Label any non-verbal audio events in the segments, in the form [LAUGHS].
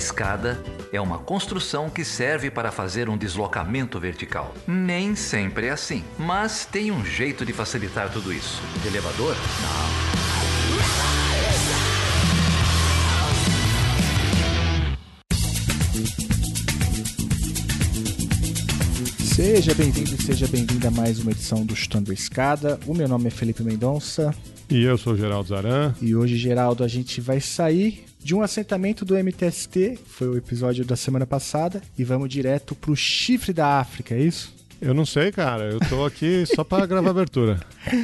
escada é uma construção que serve para fazer um deslocamento vertical. Nem sempre é assim, mas tem um jeito de facilitar tudo isso. elevador? Não. Seja bem-vindo e seja bem-vinda a mais uma edição do Chutando a Escada. O meu nome é Felipe Mendonça. E eu sou o Geraldo Zaran. E hoje, Geraldo, a gente vai sair de um assentamento do MTST, foi o episódio da semana passada, e vamos direto pro chifre da África, é isso? Eu não sei, cara. Eu tô aqui só para gravar abertura. [LAUGHS]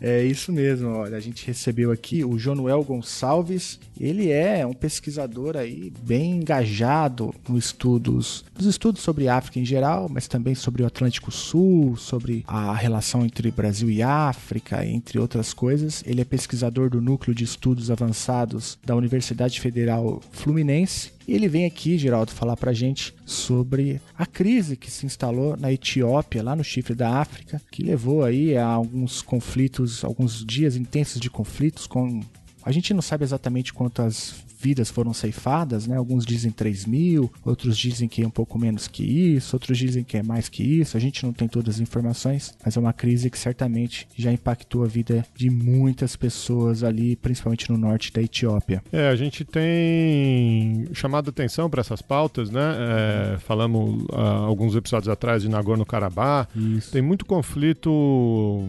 É isso mesmo. Olha, a gente recebeu aqui o Jonuel Gonçalves. Ele é um pesquisador aí bem engajado nos estudos, nos estudos sobre África em geral, mas também sobre o Atlântico Sul, sobre a relação entre Brasil e África, entre outras coisas. Ele é pesquisador do Núcleo de Estudos Avançados da Universidade Federal Fluminense e ele vem aqui, Geraldo, falar pra gente sobre a crise que se instalou na Etiópia, lá no chifre da África, que levou aí a alguns conflitos, alguns dias intensos de conflitos com a gente não sabe exatamente quantas vidas foram ceifadas, né? Alguns dizem 3 mil, outros dizem que é um pouco menos que isso, outros dizem que é mais que isso. A gente não tem todas as informações, mas é uma crise que certamente já impactou a vida de muitas pessoas ali, principalmente no norte da Etiópia. É, a gente tem chamado atenção para essas pautas, né? É, falamos uh, alguns episódios atrás de Nagorno-Karabakh. Tem muito conflito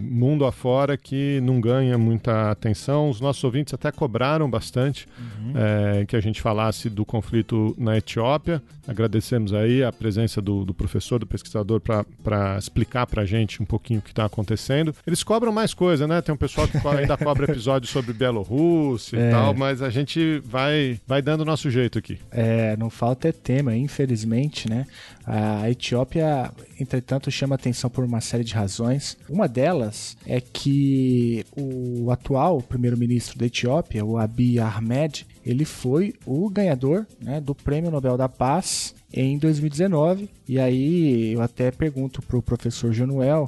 mundo afora que não ganha muita atenção. Os nossos ouvintes até cobraram bastante. Uhum. É, é, que a gente falasse do conflito na Etiópia. Agradecemos aí a presença do, do professor, do pesquisador, para explicar para a gente um pouquinho o que está acontecendo. Eles cobram mais coisa, né? Tem um pessoal que ainda cobra episódios sobre Bielorrússia é. e tal, mas a gente vai, vai dando o nosso jeito aqui. É, não falta é tema, infelizmente, né? A Etiópia, entretanto, chama atenção por uma série de razões. Uma delas é que o atual primeiro-ministro da Etiópia, o Abiy Ahmed, ele foi o ganhador né, do Prêmio Nobel da Paz em 2019. E aí eu até pergunto para o professor Januel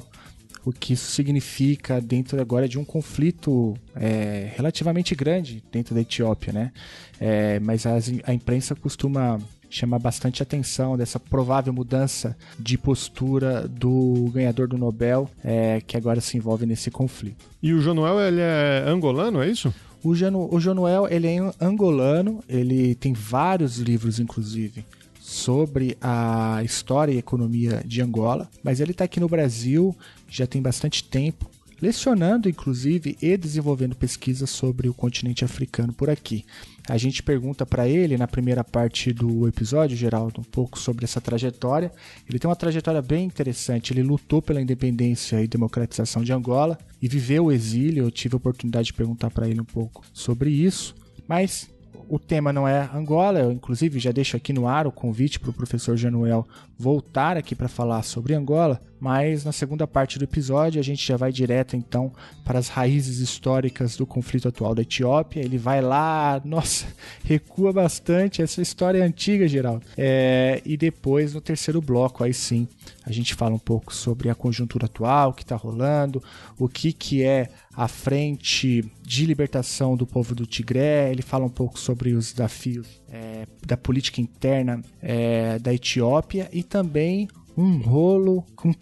o que isso significa dentro agora de um conflito é, relativamente grande dentro da Etiópia, né? É, mas as, a imprensa costuma chamar bastante atenção dessa provável mudança de postura do ganhador do Nobel, é, que agora se envolve nesse conflito. E o Januel ele é angolano, é isso? O, Janu, o ele é angolano, ele tem vários livros, inclusive, sobre a história e economia de Angola, mas ele está aqui no Brasil já tem bastante tempo, lecionando, inclusive, e desenvolvendo pesquisas sobre o continente africano por aqui. A gente pergunta para ele na primeira parte do episódio, Geraldo, um pouco sobre essa trajetória. Ele tem uma trajetória bem interessante. Ele lutou pela independência e democratização de Angola e viveu o exílio. Eu tive a oportunidade de perguntar para ele um pouco sobre isso. Mas o tema não é Angola, eu inclusive já deixo aqui no ar o convite para o professor Januel voltar aqui para falar sobre Angola, mas na segunda parte do episódio a gente já vai direto então para as raízes históricas do conflito atual da Etiópia. Ele vai lá, nossa, [LAUGHS] recua bastante, essa história é antiga, Geraldo. É, e depois no terceiro bloco, aí sim, a gente fala um pouco sobre a conjuntura atual, o que está rolando, o que, que é a frente de libertação do povo do Tigré. Ele fala um pouco sobre os desafios é, da política interna é, da Etiópia e também um rolo com,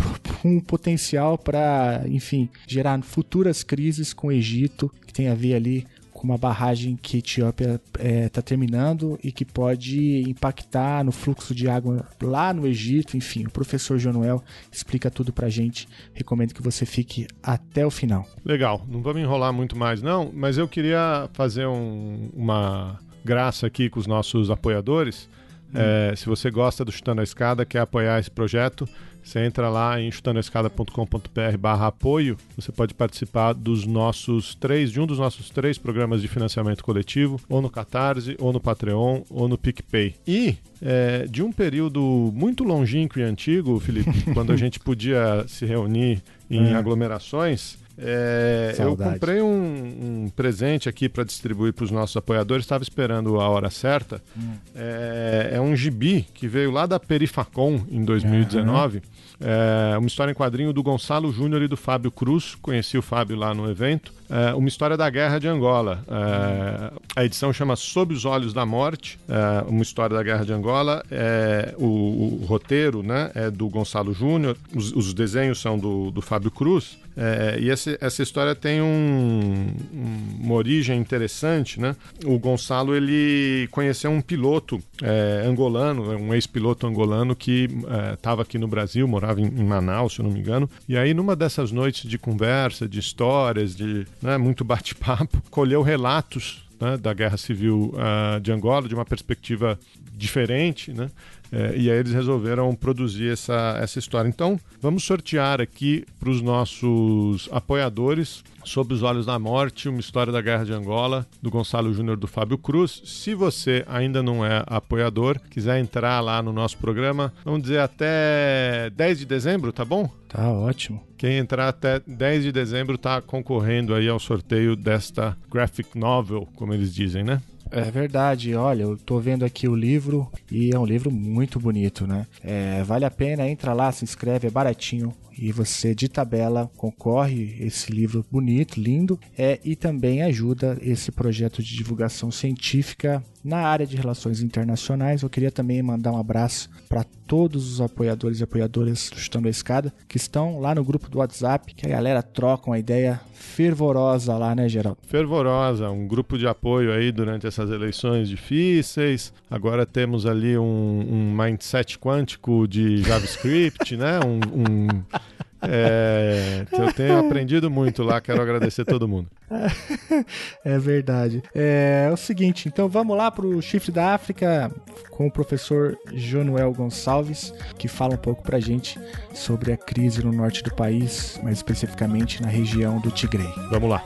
um [LAUGHS] potencial para, enfim, gerar futuras crises com o Egito, que tem a ver ali com uma barragem que a Etiópia está é, tá terminando e que pode impactar no fluxo de água lá no Egito. Enfim, o professor Jonuel explica tudo para gente. Recomendo que você fique até o final. Legal, não vamos enrolar muito mais não, mas eu queria fazer um, uma graça aqui com os nossos apoiadores. É, se você gosta do Chutando a Escada, quer apoiar esse projeto, você entra lá em chutandoescada.com.br barra apoio, você pode participar dos nossos três, de um dos nossos três programas de financiamento coletivo, ou no Catarse, ou no Patreon, ou no PicPay. E é, de um período muito longínquo e antigo, Felipe, [LAUGHS] quando a gente podia se reunir em é. aglomerações, É, eu comprei um, um, presente aqui para distribuir para os nossos apoiadores, estava esperando a hora certa. Hum. É, é, um gibi que veio lá da Perifacom em 2019. Uhum. É uma história em quadrinho do Gonçalo Júnior e do Fábio Cruz. Conheci o Fábio lá no evento. É uma história da Guerra de Angola. É, a edição chama Sob os Olhos da Morte, é, uma história da Guerra de Angola. É, o, o, roteiro né, é do Gonçalo Júnior, os, os, desenhos são do, do Fábio Cruz. É, e essa, essa história tem um, uma origem interessante, né? O Gonçalo ele conheceu um piloto é, angolano, um ex-piloto angolano que estava é, aqui no Brasil, morava em, em, Manaus, se eu não me engano. E aí numa dessas noites de conversa, de histórias, de né, muito bate-papo, [LAUGHS] colheu relatos né, da Guerra Civil uh, de Angola de uma perspectiva diferente, né? É, e aí eles resolveram produzir essa, essa história. Então, vamos sortear aqui para os nossos apoiadores Sob os Olhos da Morte, uma história da Guerra de Angola, do Gonçalo Júnior do Fábio Cruz. Se você ainda não é apoiador, quiser entrar lá no nosso programa, vamos dizer até 10 de dezembro, tá bom? Tá ótimo. Quem entrar até 10 de dezembro está concorrendo aí ao sorteio desta graphic novel, como eles dizem, né? É verdade, olha, eu tô vendo aqui o livro e é um livro muito bonito, né? É, vale a pena, entra lá, se inscreve, é baratinho e você de tabela concorre esse livro bonito, lindo, é, e também ajuda esse projeto de divulgação científica na área de relações internacionais. Eu queria também mandar um abraço para todos os apoiadores e apoiadoras do Chutando a Escada que estão lá no grupo do WhatsApp, que a galera troca uma ideia fervorosa lá, né, Geraldo? Fervorosa, um grupo de apoio aí durante essas eleições difíceis. Agora temos ali um, um mindset quântico de [LAUGHS] JavaScript, né? Um, um é, eu tenho aprendido muito lá, quero agradecer todo mundo. É verdade. É, é o seguinte, então vamos lá para o Chifre da África com o professor Jonuel Gonçalves, que fala um pouco para a gente sobre a crise no norte do país, mais especificamente na região do Tigre. Vamos lá.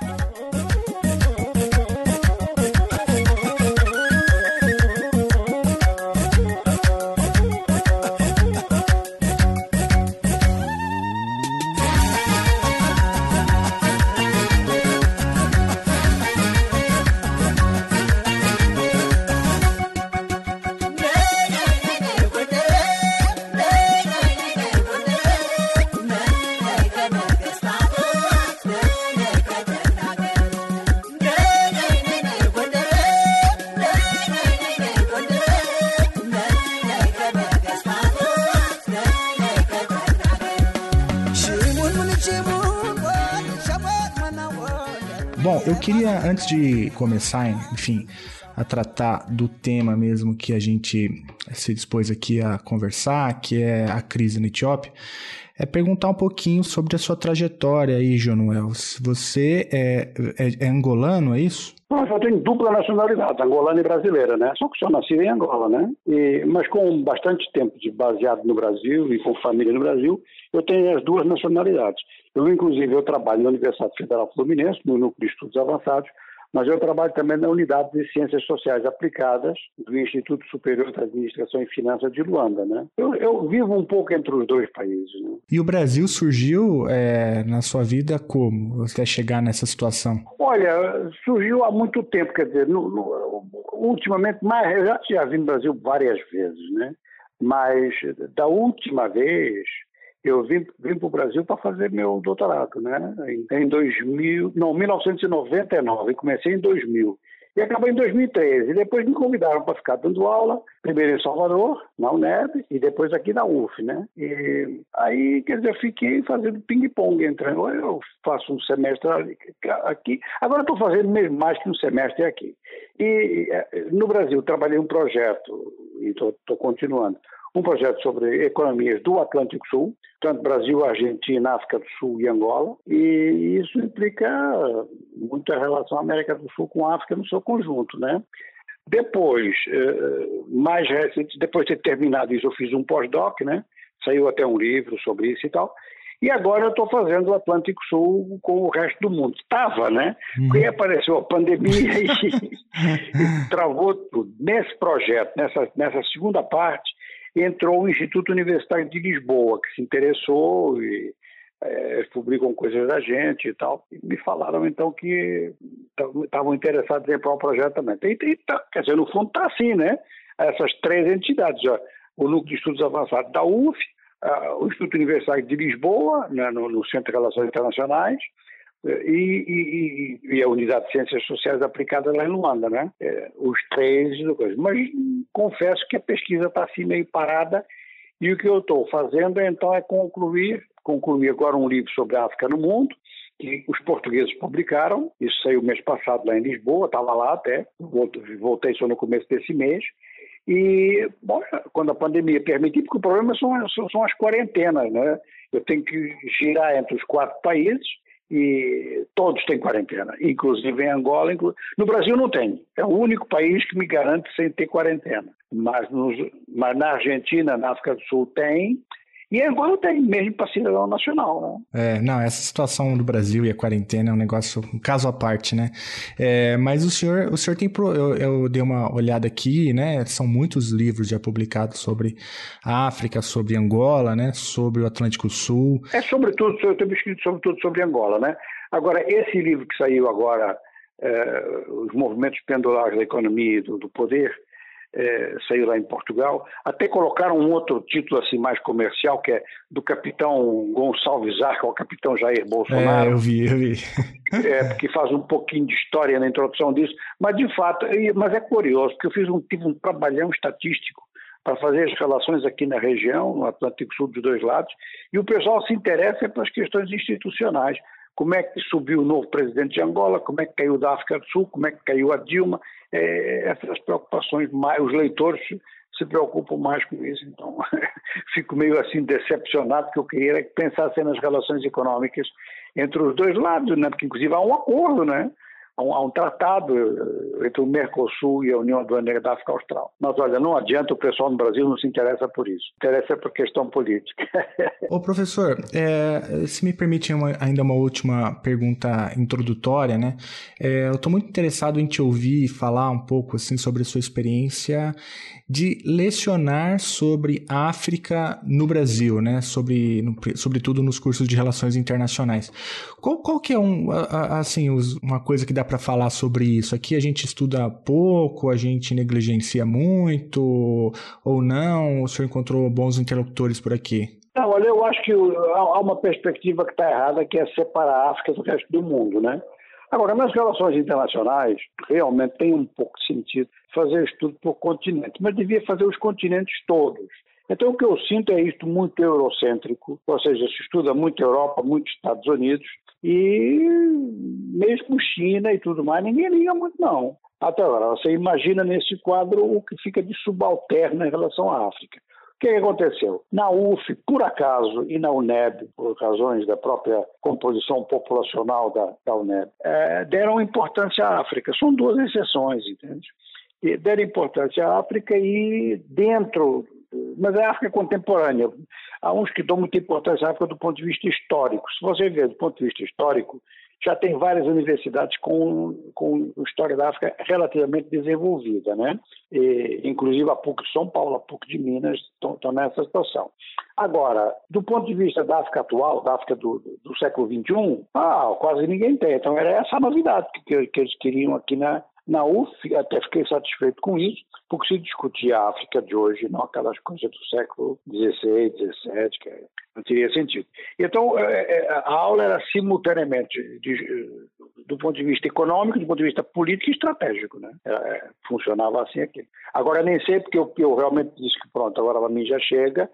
Queria, antes de começar, enfim, a tratar do tema mesmo que a gente se dispôs aqui a conversar, que é a crise na Etiópia, é perguntar um pouquinho sobre a sua trajetória aí, Jonuel. Você é, é, é angolano, é isso? Eu tenho dupla nacionalidade, angolana e brasileira, né? Só que sou nascido em Angola, né? E, mas com bastante tempo de baseado no Brasil e com família no Brasil, eu tenho as duas nacionalidades. Eu, inclusive, eu trabalho na Universidade Federal Fluminense, no Núcleo de Estudos Avançados, mas eu trabalho também na Unidade de Ciências Sociais Aplicadas do Instituto Superior de Administração e Finanças de Luanda. Né? Eu, eu vivo um pouco entre os dois países. Né? E o Brasil surgiu é, na sua vida como? Você quer chegar nessa situação? Olha, surgiu há muito tempo, quer dizer, no, no, ultimamente, mais, eu já, já vim no Brasil várias vezes, né? mas da última vez eu vim, vim para o Brasil para fazer meu doutorado, né? Em 2000, não, 1999, comecei em 2000. E acabei em 2013. E depois me convidaram para ficar dando aula, primeiro em Salvador, na UNEB, e depois aqui na UF, né? E aí, quer dizer, eu fiquei fazendo ping-pong entre eu faço um semestre aqui, agora estou fazendo mesmo mais que um semestre aqui. E eh, no Brasil trabalhei um projeto, e estou continuando, um projeto sobre economias do Atlântico Sul, tanto Brasil, Argentina, África do Sul e Angola, e isso implica muita relação América do Sul com a África no seu conjunto, né? Depois, eh, mais recente, depois de ter terminado isso, eu fiz um pós-doc, né? Saiu até um livro sobre isso e tal. E agora eu estou fazendo o Atlântico Sul com o resto do mundo. Estava, né? Uhum. Porque apareceu a pandemia e, [LAUGHS] e travou tudo. Nesse projeto, nessa, nessa segunda parte, entrou o Instituto Universitário de Lisboa, que se interessou e é, publicam coisas da gente e tal. E me falaram então que estavam interessados em para o projeto também. E, e, tá, quer dizer, no fundo está assim, né? Essas três entidades, ó, o Núcleo de Estudos Avançados da UF, o Instituto Universitário de Lisboa, né, no, no Centro de Relações Internacionais, e, e, e, a Unidade de Ciências Sociais Aplicadas lá em Luanda, né? É, os três, mas confesso que a pesquisa está assim meio parada e o que eu estou fazendo então é concluir, concluir agora um livro sobre a África no mundo, que os portugueses publicaram, isso saiu mês passado lá em Lisboa, estava lá até, voltei só no começo desse mês, e, bom, quando a pandemia permitir, porque o problema são, são, são as quarentenas, né? Eu tenho que girar entre os quatro países, e todos têm quarentena, inclusive em Angola. Inclu... No Brasil não tem, é o único país que me garante sem ter quarentena. Mas, nos... Mas na Argentina, na África do Sul tem, e agora tem, mesmo para cidadão nacional, né? É, não, essa situação do Brasil e a quarentena é um negócio, um caso à parte, né? É, mas o senhor, o senhor tem, eu, eu, dei uma olhada aqui, né? São muitos livros já publicados sobre a África, sobre Angola, né? Sobre o Atlântico Sul. É sobretudo, eu tenho escrito sobretudo sobre Angola, né? Agora, esse livro que saiu agora, é, Os Movimentos Pendulares da Economia e do, do Poder, é, saiu lá em Portugal. Até colocaram um outro título assim mais comercial, que é do capitão Gonçalves Arca, o capitão Jair Bolsonaro. É, eu vi, eu vi. [LAUGHS] é, porque faz um pouquinho de história na introdução disso. Mas, de fato, mas é curioso, porque eu fiz um, tive um trabalhão estatístico para fazer as relações aqui na região, no Atlântico Sul dos dois lados, e o pessoal se interessa pelas questões institucionais como é que subiu o novo presidente de Angola, como é que caiu da África do Sul, como é que caiu a Dilma, é, essas preocupações, mais, os leitores se preocupam mais com isso, então [LAUGHS] fico meio assim decepcionado, porque eu queria que pensassem nas relações econômicas entre os dois lados, né? porque inclusive há um acordo, né? Há um, um tratado eh, entre o Mercosul e a União Aduaneira da África Austral. Mas olha, não adianta, o pessoal no Brasil não se interessa por isso. Interessa por questão política. [LAUGHS] Ô professor, é, se me permite uma, ainda uma última pergunta introdutória, né? É, eu estou muito interessado em te ouvir falar um pouco assim sobre a sua experiência de lecionar sobre África no Brasil, né? Sobre, no, sobretudo nos cursos de relações internacionais. Qual, qual que é um, assim, uma coisa que dá para falar sobre isso? Aqui a gente estuda pouco, a gente negligencia muito ou não? O senhor encontrou bons interlocutores por aqui? Não, olha, eu acho que há uma perspectiva que está errada, que é separar a África do resto do mundo, né? Agora, nas relações internacionais, realmente tem um pouco de sentido fazer estudo por continente, mas devia fazer os continentes todos. Então, o que eu sinto é isto muito eurocêntrico, ou seja, se estuda muito Europa, muito Estados Unidos, e mesmo China e tudo mais, ninguém liga muito, não. Até agora, você imagina nesse quadro o que fica de subalterno em relação à África. O que aconteceu? Na UF, por acaso, e na UNEB, por razões da própria composição populacional da, da UNEB, é, deram importância à África. São duas exceções, entende? Deram importância à África e dentro mas é a África contemporânea. Há uns que dão muita importância à África do ponto de vista histórico. Se você ver do ponto de vista histórico, já tem várias universidades com, com história da África relativamente desenvolvida, né? E, inclusive a PUC de São Paulo, a PUC de Minas estão, nessa situação. Agora, do ponto de vista da África atual, da África do, do século XXI, ah, quase ninguém tem. Então era essa a novidade que, que eles queriam aqui na, na UF, até fiquei satisfeito com isso, porque se discutia a África de hoje, não aquelas coisas do século XVI, XVII, que não teria sentido. Então, é, é, a aula era simultaneamente de, do ponto de vista econômico, do ponto de vista político e estratégico. Né? É, funcionava assim aqui. Agora, nem sei, porque eu, eu realmente disse que pronto, agora para mim já chega,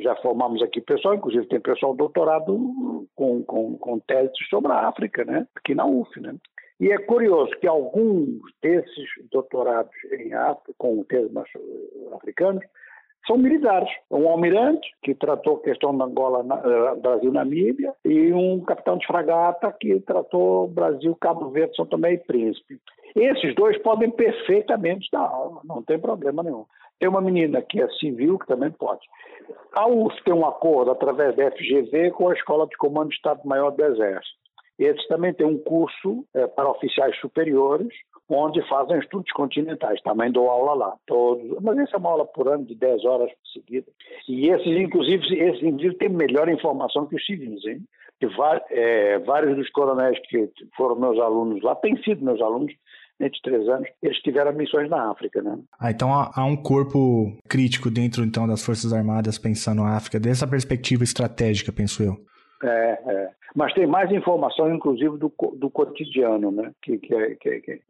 já formamos aqui pessoal, inclusive tem pessoal doutorado com, com, com teses sobre a África, né? aqui na UF. Né? E é curioso que alguns desses doutorados em África, com temas africanos, são militares. Um almirante, que tratou a questão da Angola, eh, Brasil-Namíbia, e um capitão de fragata, que tratou Brasil, Cabo Verde, São Tomé e Príncipe. Esses dois podem perfeitamente dar aula, não tem problema nenhum. Tem uma menina que é civil que também pode. A UF tem um acordo através da FGV com a Escola de Comando de Estado-Maior do Exército. Eles também têm um curso é, para oficiais superiores, onde fazem estudos continentais. Também dou aula lá. Todos, mas essa é uma aula por ano de 10 horas seguidas. E esses, inclusive, esses indivíduos têm melhor informação que os civis, hein? É, vários dos coronéis que foram meus alunos lá têm sido meus alunos nesses três anos, eles tiveram missões na África, né? Ah, então há, há, um corpo crítico dentro então das Forças Armadas pensando na África, dessa perspectiva estratégica, penso eu. É, é. Mas tem mais informação, inclusive, do, do cotidiano, né? Que, que, é, que, que,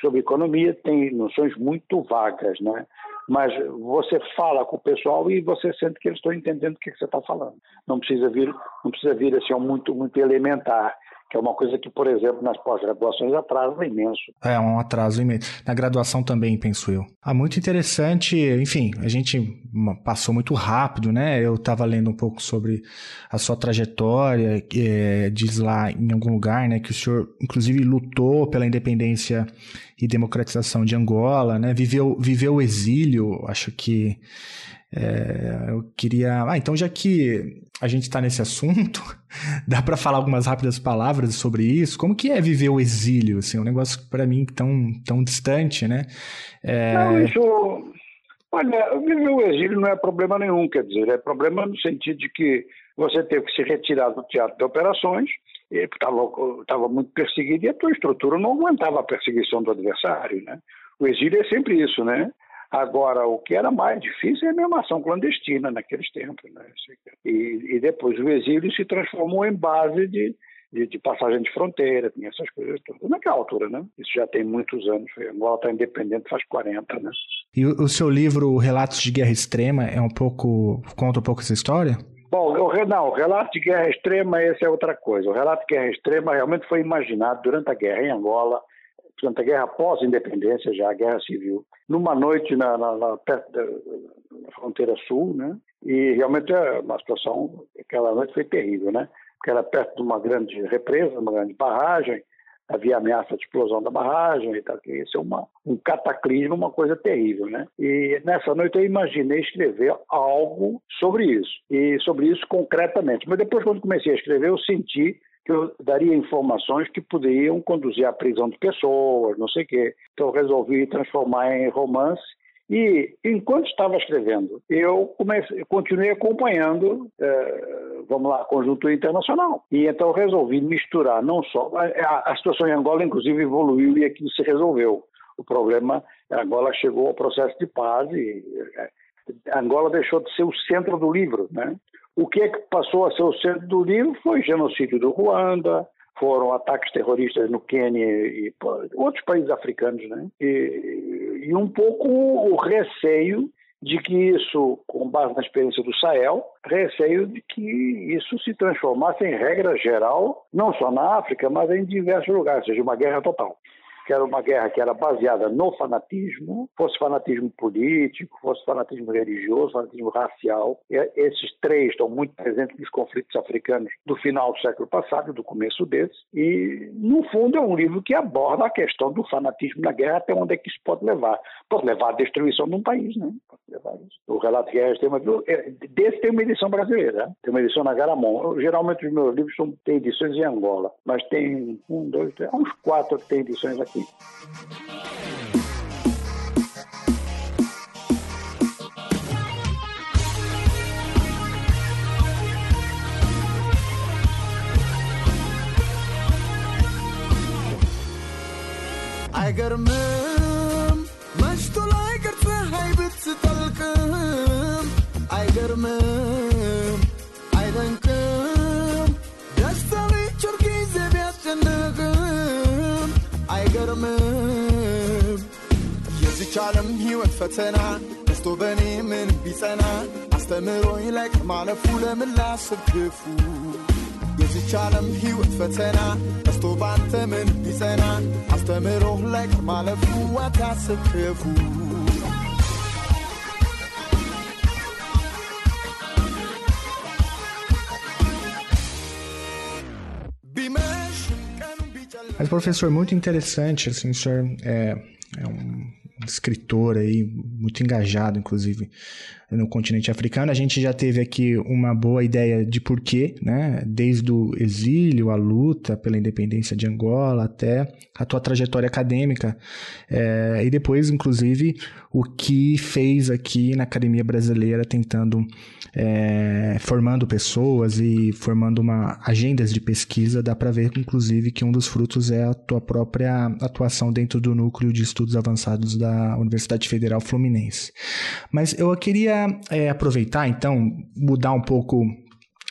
sobre economia tem noções muito vagas, né? Mas você fala com o pessoal e você sente que eles estão entendendo o que, que você está falando. Não precisa vir, não precisa vir assim muito, muito elementar que é uma coisa que, por exemplo, nas pós-graduações atrasa imenso. É, um atraso imenso. Na graduação também, penso eu. Ah, muito interessante. Enfim, a gente passou muito rápido, né? Eu estava lendo um pouco sobre a sua trajetória, é, diz lá em algum lugar, né, que o senhor, inclusive, lutou pela independência e democratização de Angola, né? Viveu, viveu o exílio, acho que é, eu queria. Ah, então já que a gente está nesse assunto, [LAUGHS] dá para falar algumas rápidas palavras sobre isso? Como que é viver o exílio? Assim, um negócio para mim tão, tão distante, né? É... Não, isso. Olha, viver o exílio não é problema nenhum, quer dizer, é problema no sentido de que você teve que se retirar do teatro de operações, estava muito perseguido e a tua estrutura não aguentava a perseguição do adversário, né? O exílio é sempre isso, né? Agora, o que era mais difícil é a mesma ação clandestina naqueles tempos. Né? E, e, depois o exílio se transformou em base de, de, de, passagem de fronteira, tinha essas coisas todas. Naquela altura, né? Isso já tem muitos anos. Angola está independente faz 40, né? E o, o seu livro Relatos de Guerra Extrema é um pouco... conta um pouco essa história? Bom, o, não, o relato de guerra extrema, essa é outra coisa. O relato de guerra extrema realmente foi imaginado durante a guerra em Angola, portanto, a guerra pós-independência, já a guerra civil, numa noite na, na, na perto da fronteira sul, né? E realmente é uma situação, aquela noite foi terrível, né? Porque era perto de uma grande represa, uma grande barragem, havia ameaça de explosão da barragem e tal, que isso é uma, um cataclismo, uma coisa terrível, né? E nessa noite eu imaginei escrever algo sobre isso, e sobre isso concretamente. Mas depois, quando comecei a escrever, eu senti que eu daria informações que poderiam conduzir à prisão de pessoas, não sei o quê. Então resolvi transformar em romance e enquanto estava escrevendo, eu comecei, continuei acompanhando, eh, vamos lá, conjuntura internacional. E então resolvi misturar não só a, a situação em Angola, inclusive evoluiu e aquilo se resolveu. O problema, Angola chegou ao processo de paz e eh, Angola deixou de ser o centro do livro, né? O que é que passou a ser o centro do livro foi genocídio do Ruanda, foram ataques terroristas no Quênia e outros países africanos, né? E, e, um pouco o receio de que isso, com base na experiência do Sahel, receio de que isso se transformasse em regra geral, não só na África, mas em diversos lugares, ou seja, uma guerra total que era uma guerra que era baseada no fanatismo, fosse fanatismo político, fosse fanatismo religioso, fanatismo racial. E esses três estão muito presentes nos conflitos africanos do final do século passado, do começo desse. E, no fundo, é um livro que aborda a questão do fanatismo na guerra, até onde é que isso pode levar. Pode levar à destruição de um país, né? Pode levar isso. O Relato de Guerra tem uma... É, desse tem uma edição brasileira, tem uma edição na Garamond. Geralmente os meus livros têm edições em Angola, mas tem um, dois, três, uns quatro que tem edições aqui aqui. አይገርምም መሽቶ ላይ ቅርጽ ፀሐይ ብትጠልቅም አይገርምም አይገርምም? የዚች ዓለም ሕይወት ፈተና ደስቶ በእኔ ምን ቢጸና? አስተምሮኝ ላይ ማለፉ ለምን ላስብ ክፉ የዚች ዓለም ሕይወት ፈተና ደስቶ ባንተ ምን ቢጸና? አስተምሮህ ላይ ማለፉ አታስብ Mas, professor, muito interessante, assim, o senhor é, é um escritor aí, muito engajado, inclusive, no continente africano. A gente já teve aqui uma boa ideia de porquê, né? Desde o exílio, a luta pela independência de Angola, até a tua trajetória acadêmica. É, e depois, inclusive, o que fez aqui na Academia Brasileira, tentando, é, formando pessoas e formando uma agendas de pesquisa. Dá para ver, inclusive, que um dos frutos é a tua própria atuação dentro do núcleo de estudos avançados da Universidade Federal Fluminense. Mas eu queria é, aproveitar, então, mudar um pouco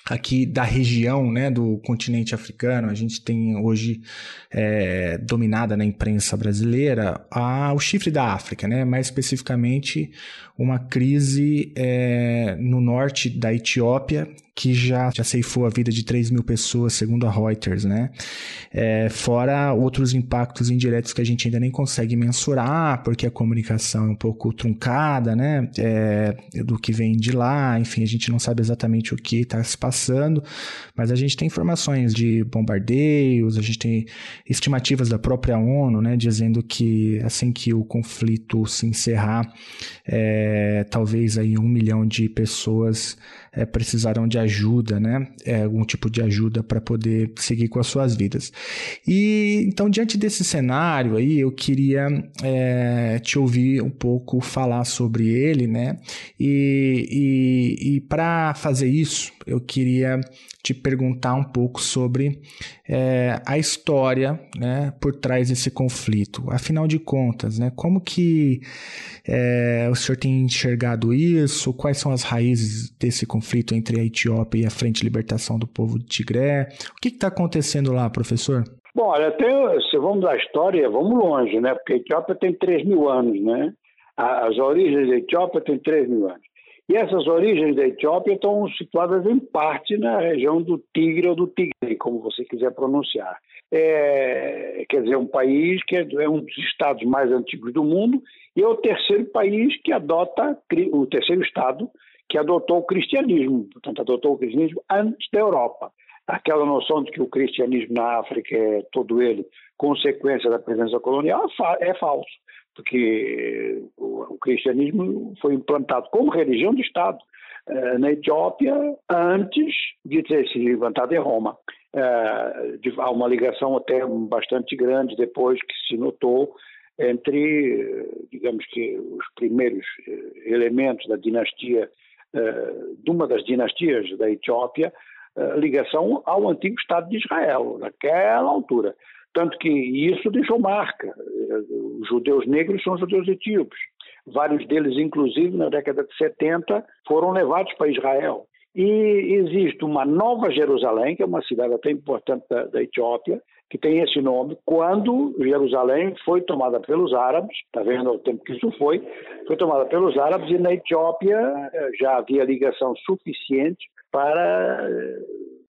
aqui da região né, do continente africano. A gente tem hoje é, dominada na imprensa brasileira a, o chifre da África, né? mais especificamente uma crise é, no norte da Etiópia, que já, já ceifou a vida de 3 mil pessoas, segundo a Reuters, né? É, fora outros impactos indiretos que a gente ainda nem consegue mensurar, porque a comunicação é um pouco truncada, né? É, do que vem de lá, enfim, a gente não sabe exatamente o que está se passando, mas a gente tem informações de bombardeios, a gente tem estimativas da própria ONU, né? Dizendo que assim que o conflito se encerrar, é, talvez aí um milhão de pessoas é, precisarão de ajuda, né? É, algum tipo de ajuda para poder seguir com as suas vidas. E então, diante desse cenário aí, eu queria é, te ouvir um pouco falar sobre ele, né? E, e, e para fazer isso, eu queria te perguntar um pouco sobre é, a história né, por trás desse conflito. Afinal de contas, né, como que é, o senhor tem enxergado isso? Quais são as raízes desse conflito entre a Etiópia e a Frente de Libertação do Povo de Tigré? O que está acontecendo lá, professor? Bom, olha, tem, se vamos da história, vamos longe, né? Porque a Etiópia tem 3 mil anos, né? As origens da Etiópia têm 3 mil anos. E essas origens da Etiópia estão situadas em parte na região do Tigre ou do Tigre, como você quiser pronunciar. É, quer dizer, um país que é, é um dos estados mais antigos do mundo e é o terceiro país que adota, o terceiro estado que adotou o cristianismo, portanto, adotou o cristianismo antes da Europa. Aquela noção de que o cristianismo na África é todo ele consequência da presença colonial é falso porque o, cristianismo foi implantado como religião de Estado eh, na Etiópia antes de ter se levantado em Roma. Eh, há uma ligação até bastante grande depois que se notou entre, digamos que, os primeiros eh, elementos da dinastia, de uma das dinastias da Etiópia, ligação ao antigo Estado de Israel, naquela altura. Tanto que isso deixou marca. Os judeus negros são judeus etíopes. Vários deles, inclusive, na década de 70, foram levados para Israel. E existe uma nova Jerusalém, que é uma cidade até importante da, da Etiópia, que tem esse nome, quando Jerusalém foi tomada pelos árabes, está vendo o tempo que isso foi, foi tomada pelos árabes e na Etiópia eh, já havia ligação suficiente para eh,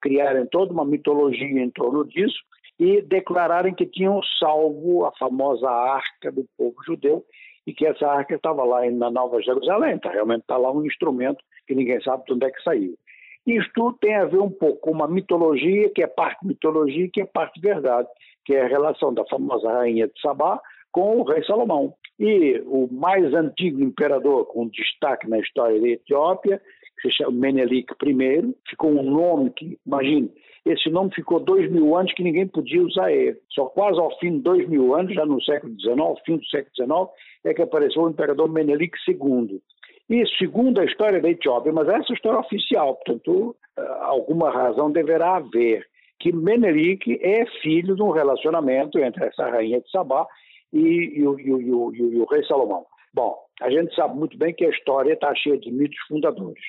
criarem toda uma mitologia em torno disso e declararem que tinham salvo a famosa arca do povo judeu e que essa arca estava lá na Nova Jerusalém, tá, realmente está lá um instrumento que ninguém sabe de onde é que saiu. Isto tem a ver um pouco com uma mitologia que é parte mitologia e que é parte verdade, que é a relação da famosa rainha de Sabá com o rei Salomão. E o mais antigo imperador com destaque na história da Etiópia, que se chama Menelik I, ficou um nome que, imagine, esse nome ficou dois mil anos que ninguém podia usar ele. Só quase ao fim de dois mil anos, já no século XIX, fim do século XIX, é que apareceu o imperador Menelik II. E segundo a história da Etiópia, mas essa é história oficial, portanto, eh, alguma razão deverá haver, que Menelik é filho de um relacionamento entre essa rainha de Sabá e, e, e, e o rei Salomão. Bom, a gente sabe muito bem que a história está cheia de mitos fundadores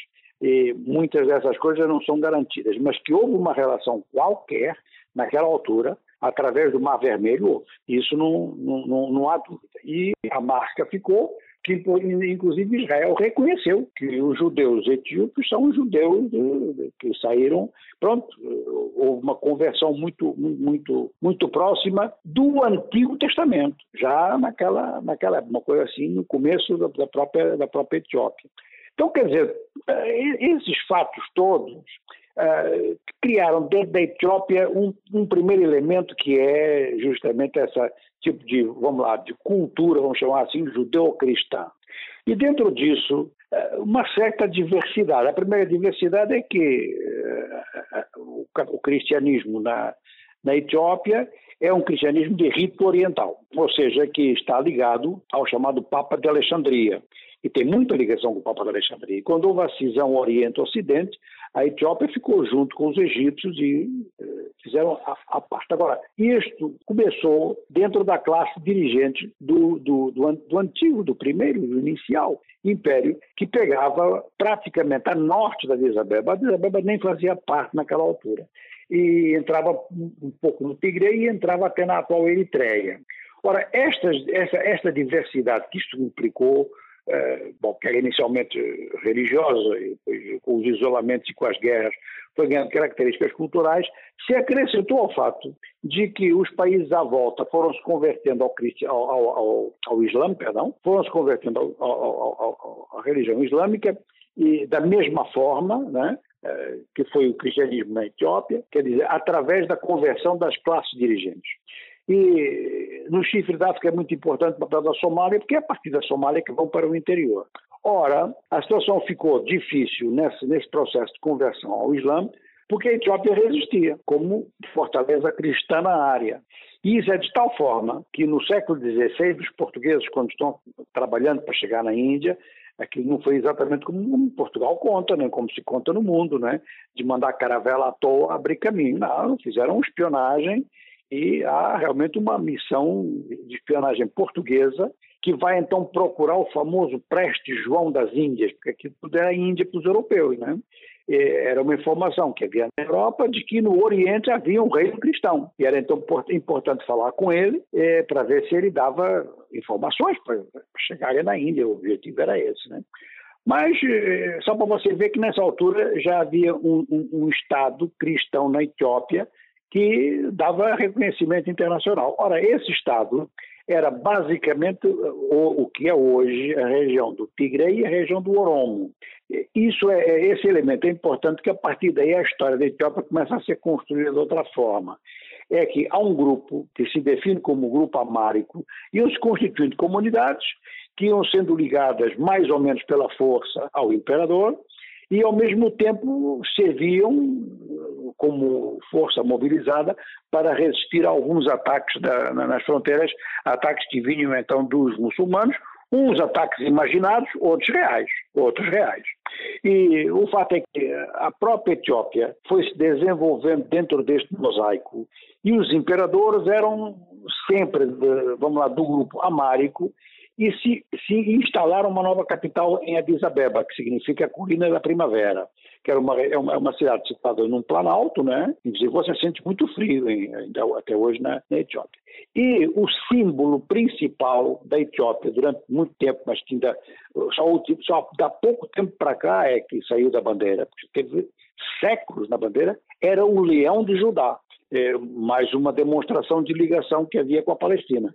e muitas dessas coisas não são garantidas, mas que houve uma relação qualquer naquela altura, através do Mar Vermelho, isso não, não, não há dúvida. E a marca ficou, que inclusive Israel reconheceu que os judeus etíopes são os judeus que saíram, pronto, houve uma conversão muito, muito, muito próxima do Antigo Testamento, já naquela, naquela uma coisa assim, no começo da própria, da própria Etiópia. Então, quer dizer, eh, esses fatos todos uh, criaram dentro da Etiópia um, um, primeiro elemento que é justamente essa tipo de, vamos lá, de cultura, vamos chamar assim, judeu-cristã. E dentro disso, eh, uma certa diversidade. A primeira diversidade é que uh, o, cristianismo na, na Etiópia é um cristianismo de rito oriental, ou seja, que está ligado ao chamado Papa de Alexandria, e tem muita ligação com o Papa de Alexandria. E quando houve a cisão Oriente-Ocidente, a Etiópia ficou junto com os egípcios e eh, fizeram a, a, parte. Agora, isto começou dentro da classe dirigente do, do, do, do antigo, do primeiro, do inicial império, que pegava praticamente a norte da Addis. A Addis nem fazia parte naquela altura. E entrava um pouco no Tigre e entrava até na atual Eritreia. Ora, estas, essa, esta diversidade que isto implicou bom, que era inicialmente religiosa, e depois com os isolamentos e com as guerras foi ganhando características culturais, se acrescentou ao fato de que os países à volta foram se convertendo ao, ao, ao, ao Islã, perdão, foram se convertendo à religião islâmica e da mesma forma, né, eh, que foi o cristianismo na Etiópia, quer dizer, através da conversão das classes dirigentes. E no chifre da África é muito importante para da Somália, porque é a partir da Somália que vão para o interior. Ora, a situação ficou difícil nesse, nesse processo de conversão ao Islã, porque a Etiópia resistia, como fortaleza cristã na área. E isso é de tal forma que no século XVI, os portugueses, quando estão trabalhando para chegar na Índia, aquilo não foi exatamente como Portugal conta, nem como se conta no mundo, né? de mandar caravela à toa abrir caminho. Não, fizeram espionagem e há realmente uma missão de espionagem portuguesa que vai então procurar o famoso Preste João das Índias, porque aquilo tudo era Índia para os europeus, né? Era uma informação que havia na Europa de que no Oriente havia um reino cristão. E era então importante falar com ele é, para ver se ele dava informações para chegarem na Índia. O objetivo era esse, né? Mas, é, só para você ver que nessa altura já havia um, um, um Estado cristão na Etiópia que dava reconhecimento internacional. Ora, esse Estado era basicamente o, o que é hoje a região do Tigre e a região do Oromo. Isso é, é, esse elemento é importante que a partir daí a história da Etiópia começa a ser construída de outra forma. É que há um grupo que se define como grupo amárico, iam se constituindo comunidades que iam sendo ligadas mais ou menos pela força ao imperador, e, ao mesmo tempo, serviam como força mobilizada para resistir a alguns ataques da, nas fronteiras, ataques que vinham então dos muçulmanos, uns ataques imaginados, outros reais, outros reais. E o fato é que a própria Etiópia foi se desenvolvendo dentro deste mosaico e os imperadores eram sempre, de, vamos lá, do grupo amárico e se, se instalaram uma nova capital em Addis Abeba, que significa a colina da primavera, que era uma, é uma, é uma cidade situada num planalto, né? Inclusive você sente muito frio em, até hoje na, na Etiópia. E o símbolo principal da Etiópia durante muito tempo, mas que ainda só, só dá pouco tempo para cá é que saiu da bandeira, porque teve séculos na bandeira, era o leão de Judá. É, mais uma demonstração de ligação que havia com a Palestina.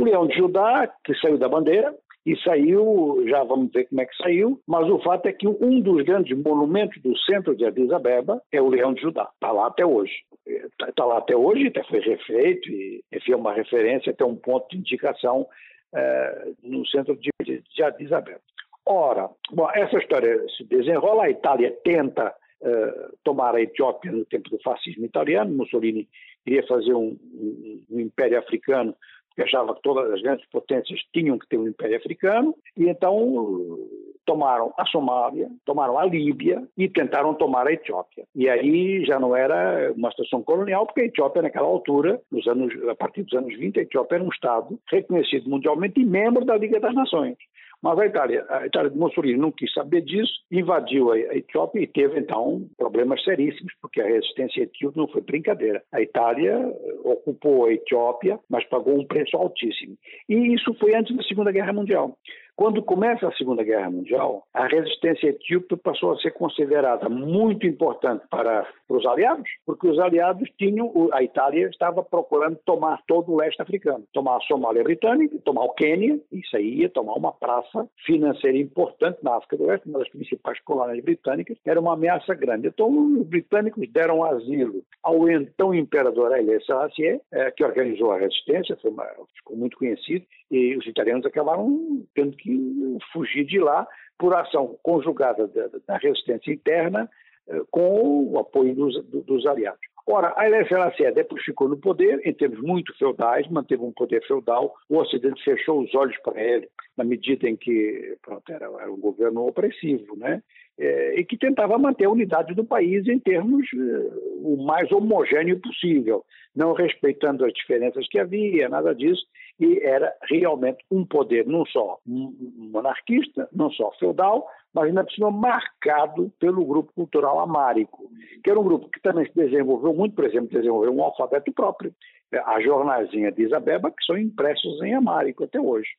O Leão de Judá, que saiu da bandeira, e saiu, já vamos ver como é que saiu, mas o fato é que um dos grandes monumentos do centro de Addis Abeba é o Leão de Judá. Está lá até hoje. Está tá lá até hoje, até foi refeito, e enfim, é uma referência, até um ponto de indicação é, no centro de, de, de Addis Abeba. Ora, bom, essa história se desenrola, a Itália tenta uh, tomar a Etiópia no tempo do fascismo italiano, Mussolini queria fazer um, um, um império africano que achava que todas as grandes potências tinham que ter um império africano, e então tomaram a Somália, tomaram a Líbia e tentaram tomar a Etiópia. E aí já não era uma situação colonial, porque a Etiópia, naquela altura, nos anos, a partir dos anos 20, a Etiópia era um Estado reconhecido mundialmente e membro da Liga das Nações. Mas a Itália, a Itália de Mussolini não quis saber disso, invadiu a Etiópia e teve então problemas seríssimos, porque a resistência etíope não foi brincadeira. A Itália ocupou a Etiópia, mas pagou um preço altíssimo. E isso foi antes da Segunda Guerra Mundial. Quando começa a Segunda Guerra Mundial, a resistência etíope passou a ser considerada muito importante para Para os aliados, porque os aliados tinham, a Itália estava procurando tomar todo o leste africano, tomar a Somália britânica, tomar o Quênia, isso aí ia tomar uma praça financeira importante na África do Oeste, uma das principais colônias britânicas, era uma ameaça grande. Então os britânicos deram asilo ao então imperador Haile Selassie, eh, que organizou a resistência, uma, ficou muito conhecido, e os italianos acabaram tendo que fugir de lá por ação conjugada da, da resistência interna eh, com o apoio dos, dos aliados. Ora, a Selassie depois ficou no poder, em termos muito feudais, manteve um poder feudal, o Ocidente fechou os olhos para ele, na medida em que pronto, era, era um governo opressivo, né? É, e que tentava manter a unidade do país em termos é, o mais homogêneo possível, não respeitando as diferenças que havia, nada disso, e era realmente um poder não só monarquista, não só feudal, mas ainda por cima marcado pelo grupo cultural amárico, que era um grupo que também se desenvolveu muito, por exemplo, desenvolveu um alfabeto próprio, a jornalzinha de Isabeba, que são impressos em amárico até hoje.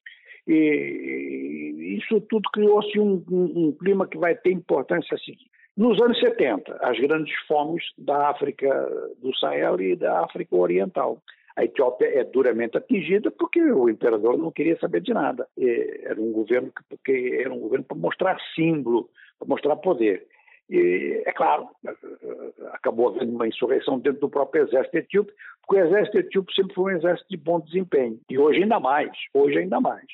E isso tudo criou-se um, um, um, clima que vai ter importância seguinte. Nos anos 70, as grandes fomes da África do Sahel e da África Oriental. A Etiópia é duramente atingida porque o imperador não queria saber de nada. Era um governo que porque era um governo para mostrar símbolo, para mostrar poder. E, é claro, acabou havendo uma insurreição dentro do próprio exército etíope, porque o exército etíope sempre foi um exército de bom desempenho. E hoje ainda mais, hoje ainda mais.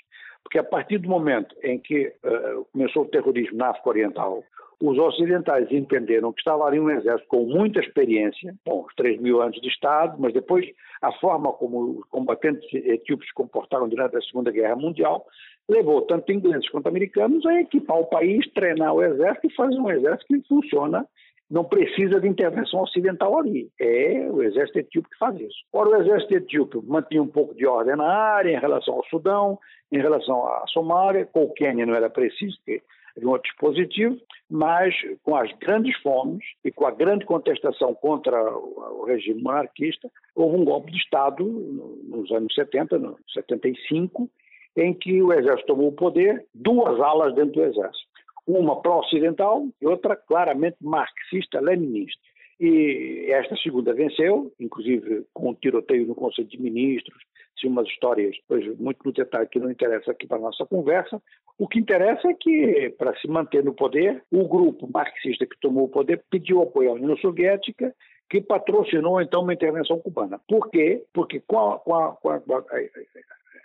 Porque a partir do momento em que uh, começou o terrorismo na África Oriental, os ocidentais entenderam que estava ali um exército com muita experiência, bom, os 3 mil anos de Estado, mas depois a forma como os combatentes etíopes se comportaram durante a Segunda Guerra Mundial levou tanto ingleses quanto americanos a equipar o país, treinar o exército e fazer um exército que funciona não precisa de intervenção ocidental ali. É o exército etíope que faz isso. Ora, o exército etíope mantinha um pouco de ordem na área em relação ao Sudão, em relação à Somália, com o Quênia não era preciso, porque havia um outro dispositivo, mas com as grandes fomes e com a grande contestação contra o regime monarquista, houve um golpe de Estado nos anos 70, no 75, em que o exército tomou o poder, duas alas dentro do exército uma pró-ocidental e outra claramente marxista-leninista. E esta segunda venceu, inclusive com um tiroteio no Conselho de Ministros, se umas histórias, pois, muito no detalhe que não interessa aqui para a nossa conversa. O que interessa é que, para se manter no poder, o grupo marxista que tomou o poder pediu apoio à União Soviética, que patrocinou então uma intervenção cubana. Por quê? Porque com a, com a, com a,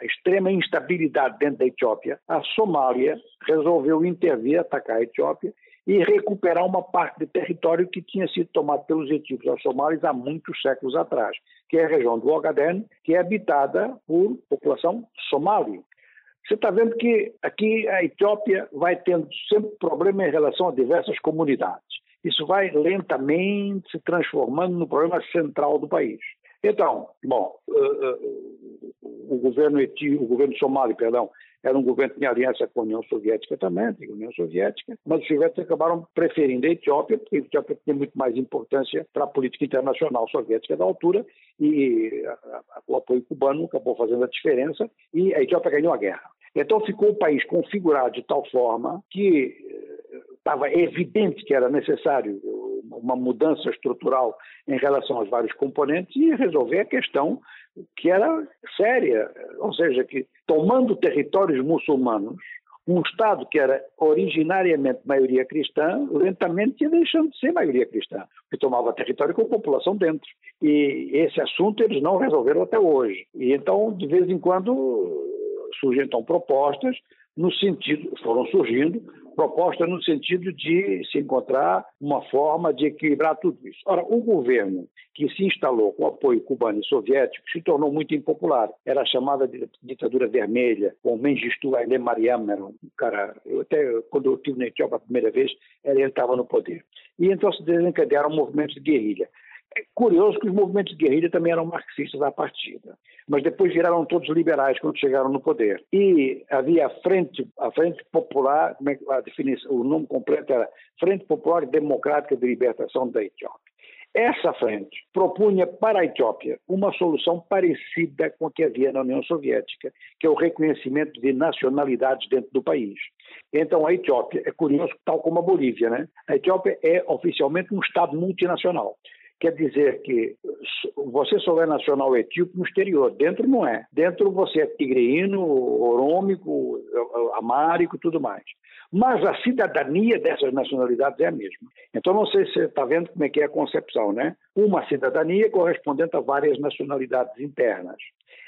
a extrema instabilidade dentro da Etiópia, a Somália resolveu intervir, atacar a Etiópia e recuperar uma parte do território que tinha sido tomado pelos etíopes somalis há muitos séculos atrás, que é a região do Ogaden, que é habitada por população somali. Você está vendo que aqui a Etiópia vai tendo sempre problema em relação a diversas comunidades. Isso vai lentamente se transformando no problema central do país. Então, bom, uh, uh, o governo o governo somali, perdão, era um governo que tinha aliança com a União Soviética também, a União Soviética, mas os soviéticos acabaram preferindo a Etiópia, porque a Etiópia tinha muito mais importância para a política internacional soviética da altura, e a, a, o apoio cubano acabou fazendo a diferença, e a Etiópia ganhou a guerra. Então ficou o país configurado de tal forma que estava evidente que era necessário uma mudança estrutural em relação aos vários componentes e resolver a questão que era séria, ou seja, que tomando territórios muçulmanos, um Estado que era originariamente maioria cristã, lentamente ia deixando de ser maioria cristã, porque tomava território com população dentro. E esse assunto eles não resolveram até hoje. E então, de vez em quando, surgem então propostas no sentido, foram surgindo proposta no sentido de se encontrar uma forma de equilibrar tudo isso. Ora, o governo que se instalou com apoio cubano e soviético se tornou muito impopular. Era chamada de ditadura vermelha, com Mengistu Haile Mariam, era um cara, eu até quando eu estive na Etiópia a primeira vez, ele estava no poder. E então se desencadearam movimentos de guerrilha. É curioso que os movimentos de guerrilha também eram marxistas à partida, mas depois viraram todos liberais quando chegaram no poder. E havia a Frente, a Frente Popular, é a definição, o nome completo era Frente Popular Democrática de Libertação da Etiópia. Essa frente propunha para a Etiópia uma solução parecida com a que havia na União Soviética, que é o reconhecimento de nacionalidades dentro do país. Então, a Etiópia, é curioso, tal como a Bolívia, né? A Etiópia é oficialmente um Estado multinacional. Quer dizer que você só é nacional etíope no exterior, dentro não é. Dentro você é tigreino, orômico, amárico tudo mais. Mas a cidadania dessas nacionalidades é a mesma. Então não sei se você está vendo como é que é a concepção, né? Uma cidadania correspondente a várias nacionalidades internas.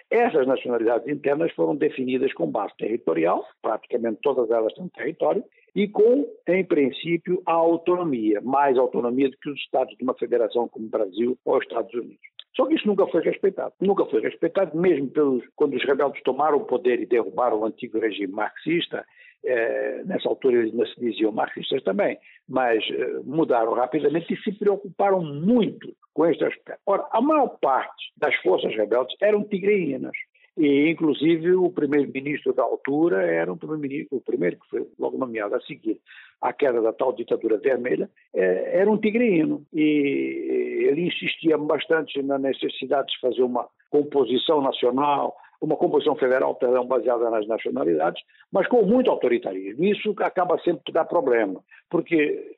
Essas nacionalidades internas foram definidas com base territorial, praticamente todas elas têm território, e com, em princípio, a autonomia, mais autonomia do que os estados de uma federação como o Brasil ou os Estados Unidos. Só que isso nunca foi respeitado. Nunca foi respeitado, mesmo pelos, quando os rebeldes tomaram o poder e derrubaram o antigo regime marxista, eh, nessa altura eles não se diziam marxistas também, mas eh, mudaram rapidamente e se preocuparam muito com este aspecto. Ora, a maior parte das forças rebeldes eram tigreinas. E, inclusive, o primeiro-ministro da altura era um primeiro-ministro, o primeiro que foi logo nomeado a seguir à queda da tal ditadura vermelha, é, era um tigreino. E ele insistia bastante na necessidade de fazer uma composição nacional, uma composição federal, perdão, baseada nas nacionalidades, mas com muito autoritarismo. Isso acaba sempre por dar problema, porque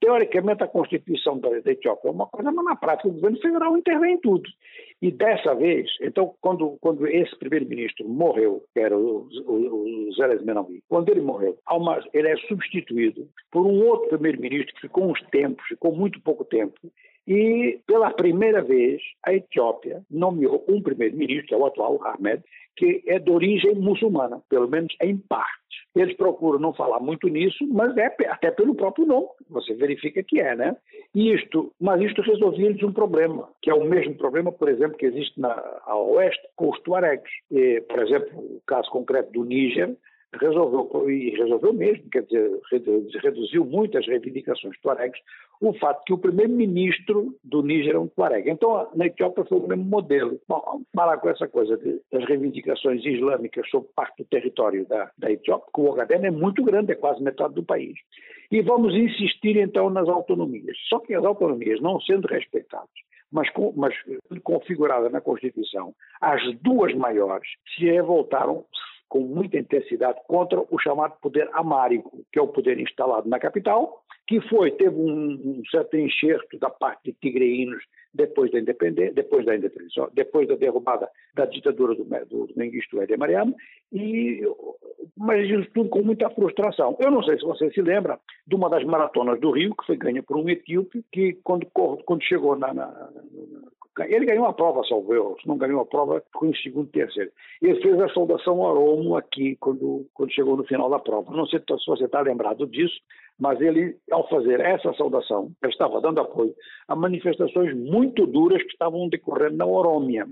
Teoricamente, a Constituição da, Etiópia é uma coisa, mas na prática o governo federal intervém em tudo. E dessa vez, então, quando, quando esse primeiro-ministro morreu, que era o, o, o Menawi, quando ele morreu, uma, ele é substituído por um outro primeiro-ministro que ficou uns tempos, ficou muito pouco tempo, e pela primeira vez a Etiópia nomeou um primeiro-ministro, que é o atual Ahmed, que é de origem muçulmana, pelo menos em parte. Eles procuram não falar muito nisso, mas é até pelo próprio nome, você verifica que é, né? E isto, mas isto resolvia-lhes um problema, que é o mesmo problema, por exemplo, que existe na, a oeste com os tuaregs. E, por exemplo, o caso concreto do Níger, resolveu, e resolveu mesmo, quer dizer, reduziu muitas reivindicações tuaregs, o fato que o primeiro-ministro do Níger é um tuareg. Então, na Etiópia foi o mesmo modelo. Bom, parar com essa coisa de, das reivindicações islâmicas sobre parte do território da, da Etiópia, que o Ogaden é muito grande, é quase metade do país. E vamos insistir, então, nas autonomias. Só que as autonomias, não sendo respeitadas, mas, mas configurada na Constituição, as duas maiores se revoltaram com muita intensidade contra o chamado poder amárico, que é o poder instalado na capital, que foi, teve um, um certo enxerto da parte de tigreínos depois da independência, depois da independência, depois da derrubada da ditadura do, do, do Mengistu Mariam, e, mas isso tudo com muita frustração. Eu não sei se você se lembra de uma das maratonas do Rio, que foi ganha por um etíope, que quando, quando chegou na, na, ele ganhou a prova, salvo eu, não ganhou a prova, ficou em segundo e terceiro. Ele fez a saudação Aromo aqui, quando, quando chegou no final da prova. Não sei se você está lembrado disso, mas ele, ao fazer essa saudação, estava dando apoio a manifestações muito duras que estavam decorrendo na Orômia.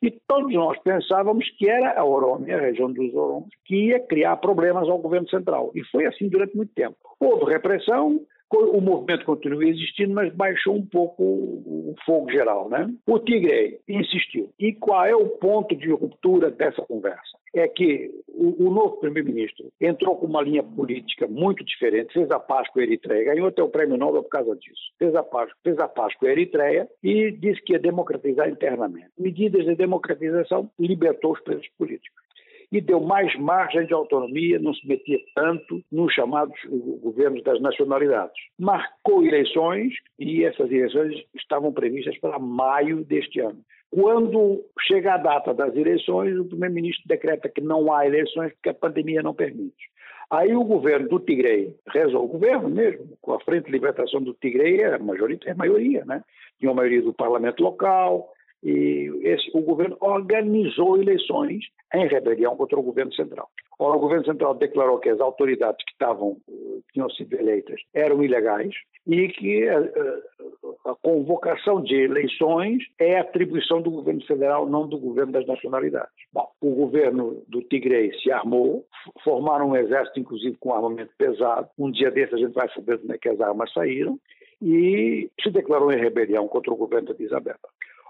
E todos nós pensávamos que era a Orômia, a região dos Oromos, que ia criar problemas ao governo central. E foi assim durante muito tempo. Houve repressão, o movimento continua existindo, mas baixou um pouco o fogo geral. Né? O Tigre insistiu. E qual é o ponto de ruptura dessa conversa? É que o, o novo primeiro-ministro entrou com uma linha política muito diferente, fez a paz com a Eritreia, ganhou até o prêmio Nobel por causa disso. Fez a paz, fez a paz com a Eritreia e disse que ia democratizar internamente. Medidas de democratização libertou os presos políticos e deu mais margem de autonomia, não se metia tanto nos chamados governos das nacionalidades. Marcou eleições e essas eleições estavam previstas para maio deste ano. Quando chega a data das eleições, o primeiro-ministro decreta que não há eleições porque a pandemia não permite. Aí o governo do Tigre resolve, o governo mesmo, com a Frente de Libertação do Tigre, é maioria, é maioria né? Tinha a maioria do parlamento local, e esse, o governo organizou eleições em rebelião contra o governo central. Ora, o governo central declarou que as autoridades que estavam, tinham sido eleitas eram ilegais e que a, a, a convocação de eleições é atribuição do governo federal, não do governo das nacionalidades. Bom, o governo do Tigre se armou, formaram um exército, inclusive com armamento pesado. Um dia desses a gente vai saber como é que as armas saíram e se declarou em rebelião contra o governo da Isabela.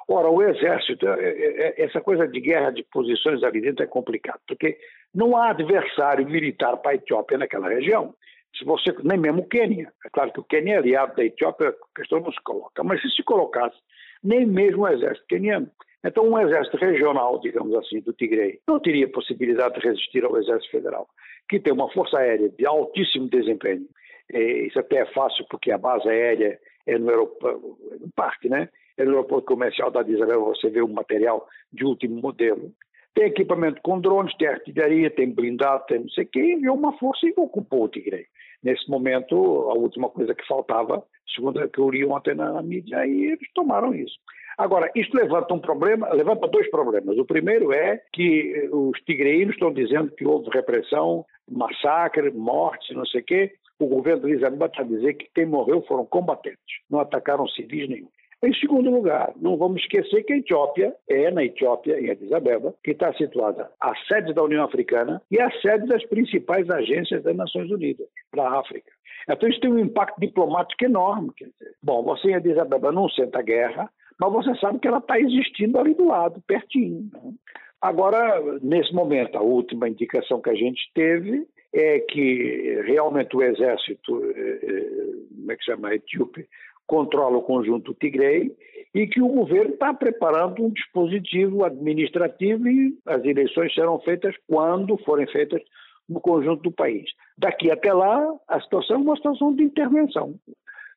Ora, o exército, é, é, é, essa coisa de guerra de posições ali dentro é complicado, porque não há adversário militar para a Etiópia naquela região. Se você, nem mesmo o Quênia. É claro que o Quênia é aliado da Etiópia, a questão não se coloca. Mas se se colocasse, nem mesmo o exército queniano. Então, um exército regional, digamos assim, do Tigre, não teria possibilidade de resistir ao exército federal, que tem uma força aérea de altíssimo desempenho. Isso até é fácil porque a base aérea é no aeroporto, no parque, né? No aeroporto comercial da Isabel, você vê um material de último modelo. Tem equipamento com drones, tem artilharia, tem blindado, tem não sei o quê, e é uma força que ocupou o Tigre. Nesse momento, a última coisa que faltava, segundo o que eu li ontem na mídia, e eles tomaram isso. Agora, isto levanta um problema, levanta dois problemas. O primeiro é que os tigreiros estão dizendo que houve repressão, massacre, mortes, não sei o quê. O governo de Isabel está a dizer que quem morreu foram combatentes, não atacaram civis nenhum. Em segundo lugar, não vamos esquecer que a Etiópia é, na Etiópia, em Addis Abeba, que está situada a sede da União Africana e a sede das principais agências das Nações Unidas para a África. Então isso tem um impacto diplomático enorme. Quer dizer, bom, você em Addis Abeba não senta a guerra, mas você sabe que ela está existindo ali do lado, pertinho. Né? Agora, nesse momento, a última indicação que a gente teve é que realmente o exército, eh, eh, como é que chama, etíope, controla o conjunto Tigrei e que o governo está preparando um dispositivo administrativo e as eleições serão feitas quando forem feitas no conjunto do país. Daqui até lá, a situação é uma situação de intervenção.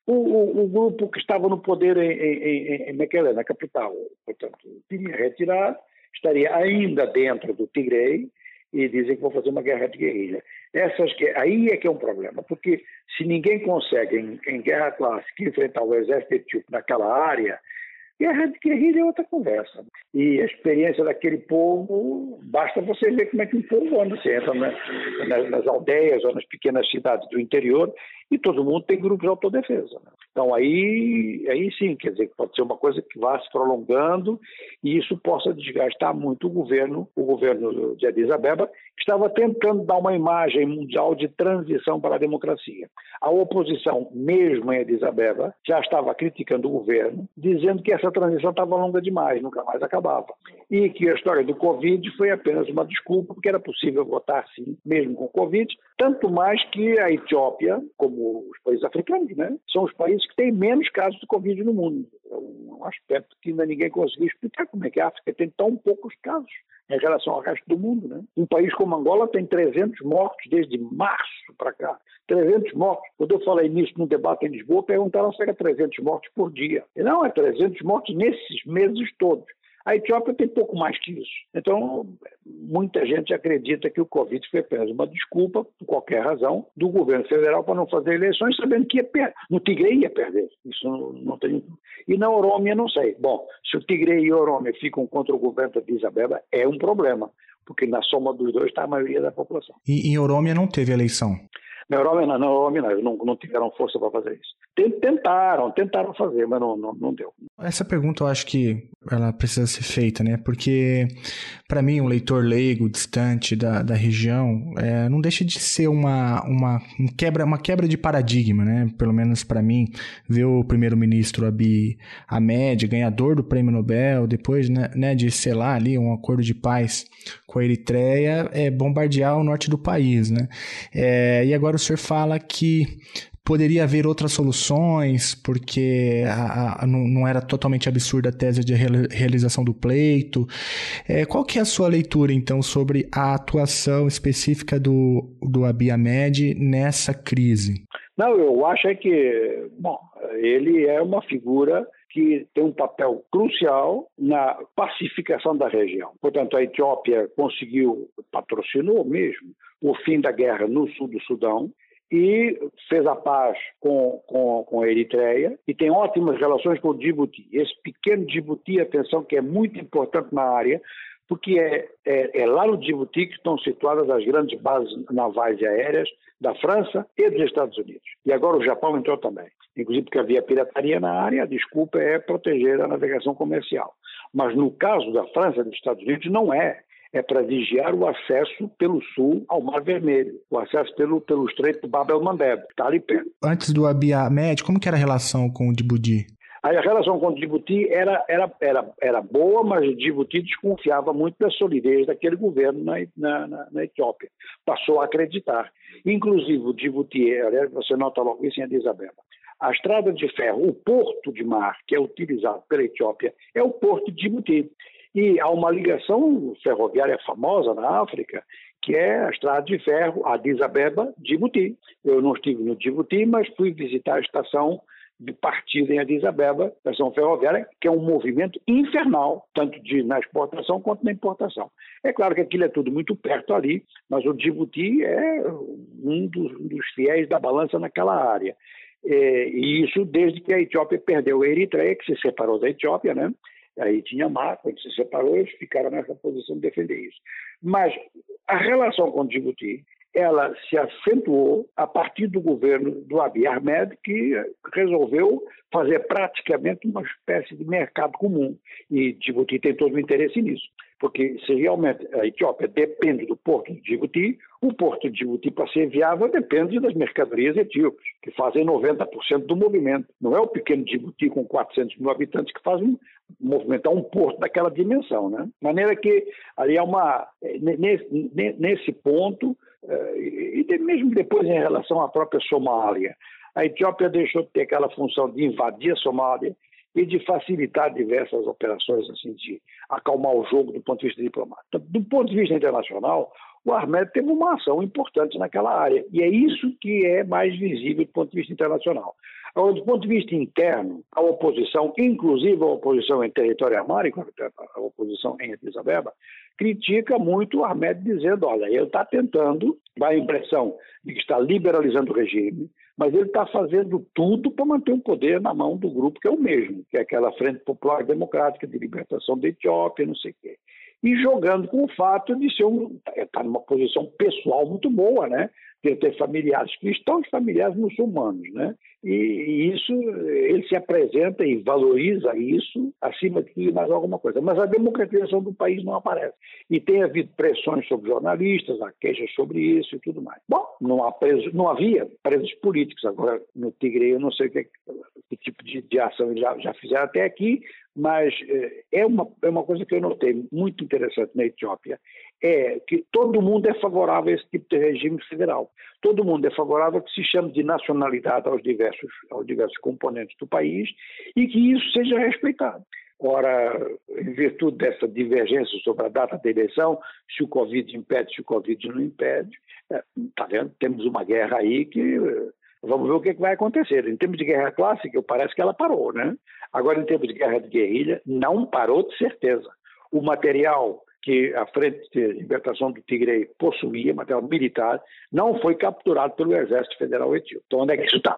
O, o, o, grupo que estava no poder em, em, em na capital, portanto, teria retirado, estaria ainda dentro do Tigre e dizem que vão fazer uma guerra de guerrilha. Essas, aí é que é um problema, porque se ninguém consegue, em, em guerra clássica, enfrentar o exército etíope naquela área, Guerra de guerrilha é outra conversa. E a experiência daquele povo, basta você ver como é que o povo anda. Você entra nas, nas aldeias ou nas pequenas cidades do interior e todo mundo tem grupos de autodefesa. Né? Então aí, aí sim, quer dizer, pode ser uma coisa que vá se prolongando e isso possa desgastar muito o governo, o governo de Addis Abeba, que estava tentando dar uma imagem mundial de transição para a democracia. A oposição, mesmo em Addis Abeba, já estava criticando o governo, dizendo que essa transição estava longa demais, nunca mais acabava. E que a história do Covid foi apenas uma desculpa, porque era possível votar sim, mesmo com Covid, tanto mais que a Etiópia, como como os países africanos, né? São os países que têm menos casos de Covid no mundo. É um aspecto que ainda ninguém conseguiu explicar como é que a África tem tão poucos casos em relação ao resto do mundo, né? Um país como Angola tem 300 mortos desde março para cá. 300 mortos. Quando eu falei nisso no debate em Lisboa, perguntaram se era 300 mortos por dia. E não, é 300 mortos nesses meses todos. A Etiópia tem pouco mais que isso. Então, muita gente acredita que o Covid foi apenas uma desculpa, por qualquer razão, do governo federal para não fazer eleições, sabendo que ia perder. No Tigre ia perder. Isso não, não tem. E na Orômia, não sei. Bom, se o Tigre e a Orômia ficam contra o governo de Isabela, é um problema, porque na soma dos dois está a maioria da população. E em Orômia não teve eleição? Na Europa, não, na Europa não, não tiveram força para fazer isso. Tentaram, tentaram fazer, mas não, não, não deu. Essa pergunta eu acho que ela precisa ser feita, né? Porque, para mim, um leitor leigo, distante da, da região, é, não deixa de ser uma, uma, um quebra, uma quebra de paradigma, né? Pelo menos para mim, ver o primeiro-ministro Abiy Ahmed, ganhador do prêmio Nobel, depois né, né, de selar ali um acordo de paz com a Eritreia, é bombardear o norte do país, né? É, e agora agora o senhor fala que poderia haver outras soluções, porque a, a, não, não, era totalmente absurda a tese de realização do pleito. É, qual que é a sua leitura, então, sobre a atuação específica do, do Abiy Ahmed nessa crise? Não, eu acho é que, bom, ele é uma figura que tem um papel crucial na pacificação da região. Portanto, a Etiópia conseguiu, patrocinou mesmo, o fim da guerra no sul do Sudão e fez a paz com, com, com a Eritreia e tem ótimas relações com o Djibouti. Esse pequeno Djibouti, atenção, que é muito importante na área, porque é, é, é, lá no Djibouti que estão situadas as grandes bases navais e aéreas da França e dos Estados Unidos. E agora o Japão entrou também. Inclusive porque havia pirataria na área, a desculpa é proteger a navegação comercial. Mas no caso da França e dos Estados Unidos, não é é para vigiar o acesso pelo sul ao Mar Vermelho, o acesso pelo, pelo Estreito Bab el-Mandeb, que está ali perto. Antes do Abiy Ahmed, como que era a relação com o Djibouti? A relação com Djibouti era, era, era, era boa, mas Djibouti desconfiava muito da solidez daquele governo na, na, na, na Etiópia. Passou a acreditar. Inclusive, o Djibouti, aliás, você nota logo isso em Addis Abeba, a estrada de ferro, o porto de mar que é utilizado pela Etiópia é o porto de Djibouti. E há uma ligação ferroviária famosa na África, que é a estrada de ferro Addis Abeba, Djibouti. Eu não estive no Djibouti, mas fui visitar a estação de partida em Addis Abeba, estação ferroviária, que é um movimento infernal, tanto de, na exportação quanto na importação. É claro que aquilo é tudo muito perto ali, mas o Djibouti é um dos, um dos fiéis da balança naquela área. É, e isso desde que a Etiópia perdeu a Eritreia, que se separou da Etiópia, né? Aí tinha mar, quando se separou, eles ficaram nessa posição de defender isso. Mas a relação com o Djibouti ela se acentuou a partir do governo do Abiy Ahmed, que resolveu fazer praticamente uma espécie de mercado comum. E Djibouti tem todo o interesse nisso, porque se realmente a Etiópia depende do porto de Djibouti, o porto de Djibouti, para ser viável, depende das mercadorias etíopes, que fazem 90% do movimento. Não é o pequeno Djibouti com 400 mil habitantes que faz um, movimentar um porto daquela dimensão. Né? De maneira que ali há uma. Nesse, nesse ponto, eh, e mesmo depois em relação à própria Somália. A Etiópia deixou de ter aquela função de invadir a Somália e de facilitar diversas operações, assim, de acalmar o jogo do ponto de vista diplomático. Do ponto de vista internacional, o Ahmed teve uma ação importante naquela área, e é isso que é mais visível do ponto de vista internacional. Do ponto de vista interno, a oposição, inclusive a oposição em território amárico, a oposição em Addis critica muito o Ahmed dizendo, olha, ele está tentando, dá a impressão de que está liberalizando o regime, mas ele está fazendo tudo para manter o poder na mão do grupo que é o mesmo, que é aquela Frente Popular Democrática de Libertação da Etiópia, não sei o quê. E jogando com o fato de ser um. está numa posição pessoal muito boa, né? De ter familiares cristãos e familiares muçulmanos, né? E, isso, ele se apresenta e valoriza isso acima de mais alguma coisa. Mas a democratização do país não aparece. E tem havido pressões sobre jornalistas, há queixas sobre isso e tudo mais. Bom, não, preso, não havia presos políticos. Agora, no Tigre, eu não sei que, que tipo de, de ação eles já, já fizeram até aqui, mas eh, é uma, é uma coisa que eu notei muito interessante na Etiópia, é que todo mundo é favorável a esse tipo de regime federal. Todo mundo é favorável a que se chame de nacionalidade aos diversos, aos diversos componentes do país e que isso seja respeitado. Ora, em virtude dessa divergência sobre a data da eleição, se o Covid impede, se o Covid não impede, está é, vendo? Temos uma guerra aí que Vamos ver o que, é que vai acontecer. Em termos de guerra clássica, parece que ela parou, né? Agora, em termos de guerra de guerrilha, não parou de certeza. O material que a Frente de Libertação do Tigre possuía, material militar, não foi capturado pelo Exército Federal Etíope. Então, onde é que isso está?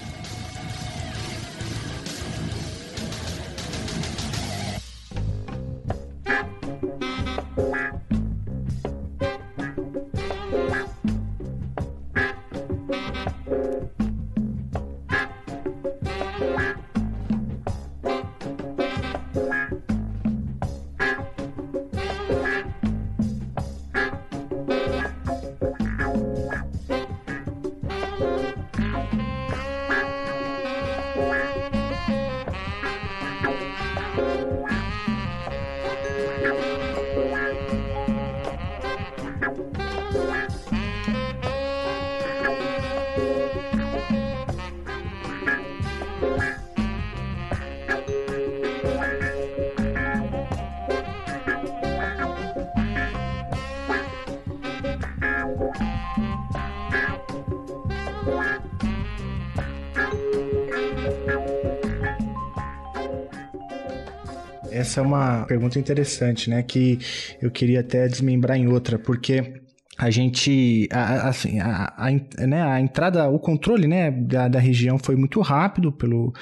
Essa é uma pergunta interessante, né? Que eu queria até desmembrar em outra, porque a gente, a, assim, a, a, né, a entrada, o controle, né, da, da região foi muito rápido pelo,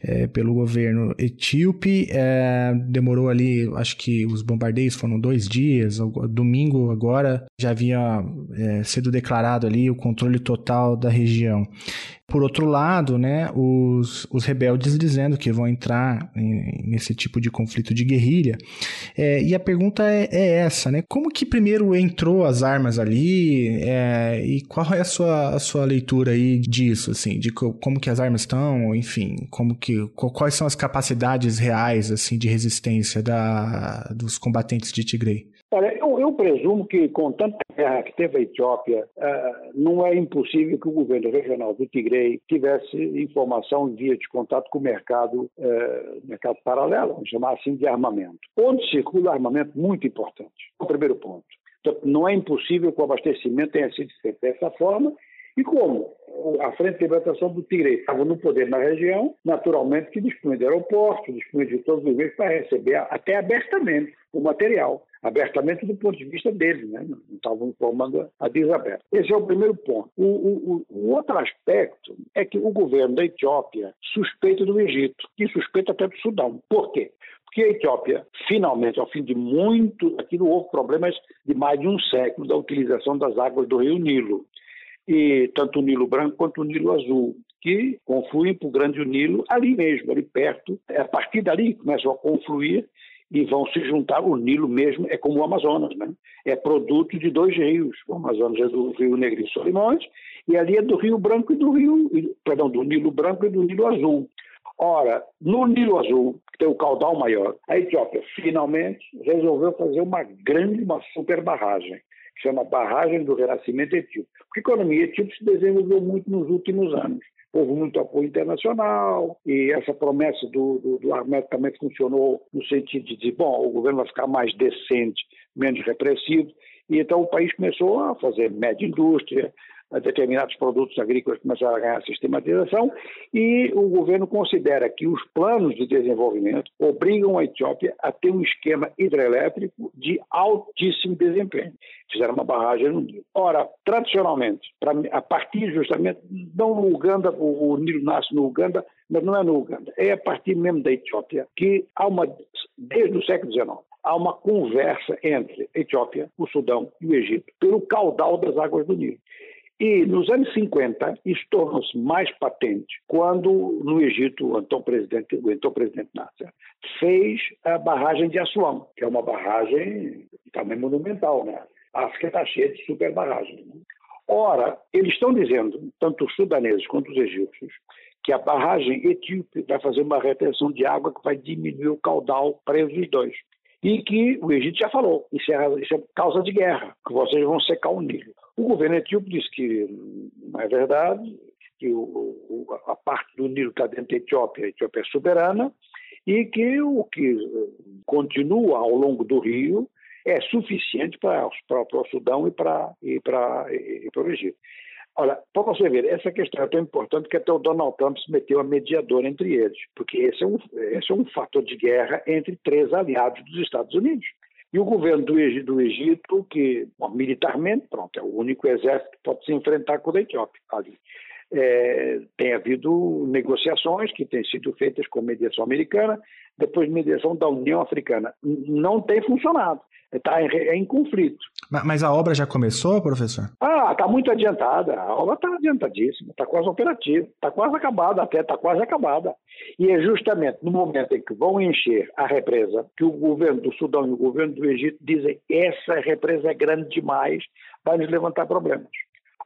é, pelo governo etíope, é, demorou ali, acho que os bombardeios foram dois dias, domingo agora já havia é, sido declarado ali o controle total da região por outro lado, né, os, os rebeldes dizendo que vão entrar em, nesse tipo de conflito de guerrilha. É, e a pergunta é, é, essa, né? Como que primeiro entrou as armas ali é, e qual é a sua, a sua leitura aí disso, assim, de como que as armas estão, enfim, como que quais são as capacidades reais assim de resistência da, dos combatentes de Tigray? Olha, eu, eu, presumo que com tanta guerra que teve a Etiópia, uh, não é impossível que o governo regional do Tigre tivesse informação via de contato com o mercado, uh, mercado paralelo, vamos chamar assim, de armamento. Onde circula armamento muito importante. O primeiro ponto. Então, não é impossível que o abastecimento tenha sido feito dessa forma e como a Frente de Libertação do Tigre estava no poder na região, naturalmente que dispunha de aeroportos, dispunha de todos os meios para receber até abertamente o material abertamente do ponto de vista deles, né? não estavam informando a desaberta. Esse é o primeiro ponto. O, o, o, outro aspecto é que o governo da Etiópia suspeita do Egito e suspeita até do Sudão. Por quê? Porque a Etiópia, finalmente, ao fim de muito, aqui não houve problemas de mais de um século da utilização das águas do rio Nilo, e tanto o Nilo Branco quanto o Nilo Azul, que confluem para o Grande Nilo ali mesmo, ali perto. A partir dali começam a confluir e vão se juntar. O Nilo mesmo é como o Amazonas, né? É produto de dois rios. O Amazonas é do Rio Negro e Solimões e ali é do Rio Branco e do Rio, perdão, do Nilo Branco e do Nilo Azul. Ora, no Nilo Azul, que tem o caudal maior, a Etiópia finalmente resolveu fazer uma grande, uma super barragem, que chama Barragem do Renascimento Etíope. Porque a economia etíope se desenvolveu muito nos últimos anos houve muito apoio internacional e essa promessa do, do, do também funcionou no sentido de dizer, bom, o governo vai ficar mais decente, menos repressivo, e então o país começou a fazer média indústria, determinados produtos agrícolas começaram a ganhar sistematização e o governo considera que os planos de desenvolvimento obrigam a Etiópia a ter um esquema hidrelétrico de altíssimo desempenho. Fizeram uma barragem no Nilo. Ora, tradicionalmente, pra, a partir justamente, não no Uganda, o, o Nilo nasce no Uganda, mas não é no Uganda, é a partir mesmo da Etiópia que há uma, desde o século XIX, há uma conversa entre a Etiópia, o Sudão e o Egito pelo caudal das águas do Nilo. E nos anos 50, isso tornou-se mais patente quando, no Egito, o então presidente, o então presidente Nasser fez a barragem de Assuã, que é uma barragem também monumental, né? A África está cheia de super barragens. Né? Ora, eles estão dizendo, tanto os sudaneses quanto os egípcios, que a barragem etíope vai fazer uma retenção de água que vai diminuir o caudal para os dois. E que o Egito já falou, isso é, isso é causa de guerra, que vocês vão secar o Nilo. O governo etíope disse que não é verdade, que o, o, a parte do Nilo está dentro da Etiópia, a Etiópia é soberana, e que o que continua ao longo do rio é suficiente para, para, para o Sudão e para, e para, e para o Egito. Olha, para você ver, essa questão é tão importante que até o Donald Trump se meteu a mediador entre eles, porque esse é um, esse é um fator de guerra entre três aliados dos Estados Unidos. E o governo do Egito, do Egito que bom, militarmente, pronto, é o único exército que pode se enfrentar com a Etiópia ali. É, tem havido negociações que têm sido feitas com mediação americana, depois mediação da União Africana. Não tem funcionado está em, em, conflito. Mas a obra já começou, professor? Ah, está muito adiantada. A obra está adiantadíssima, está quase operativa, está quase acabada, até está quase acabada. E é justamente no momento em que vão encher a represa que o governo do Sudão e o governo do Egito dizem essa represa é grande demais, vai nos levantar problemas.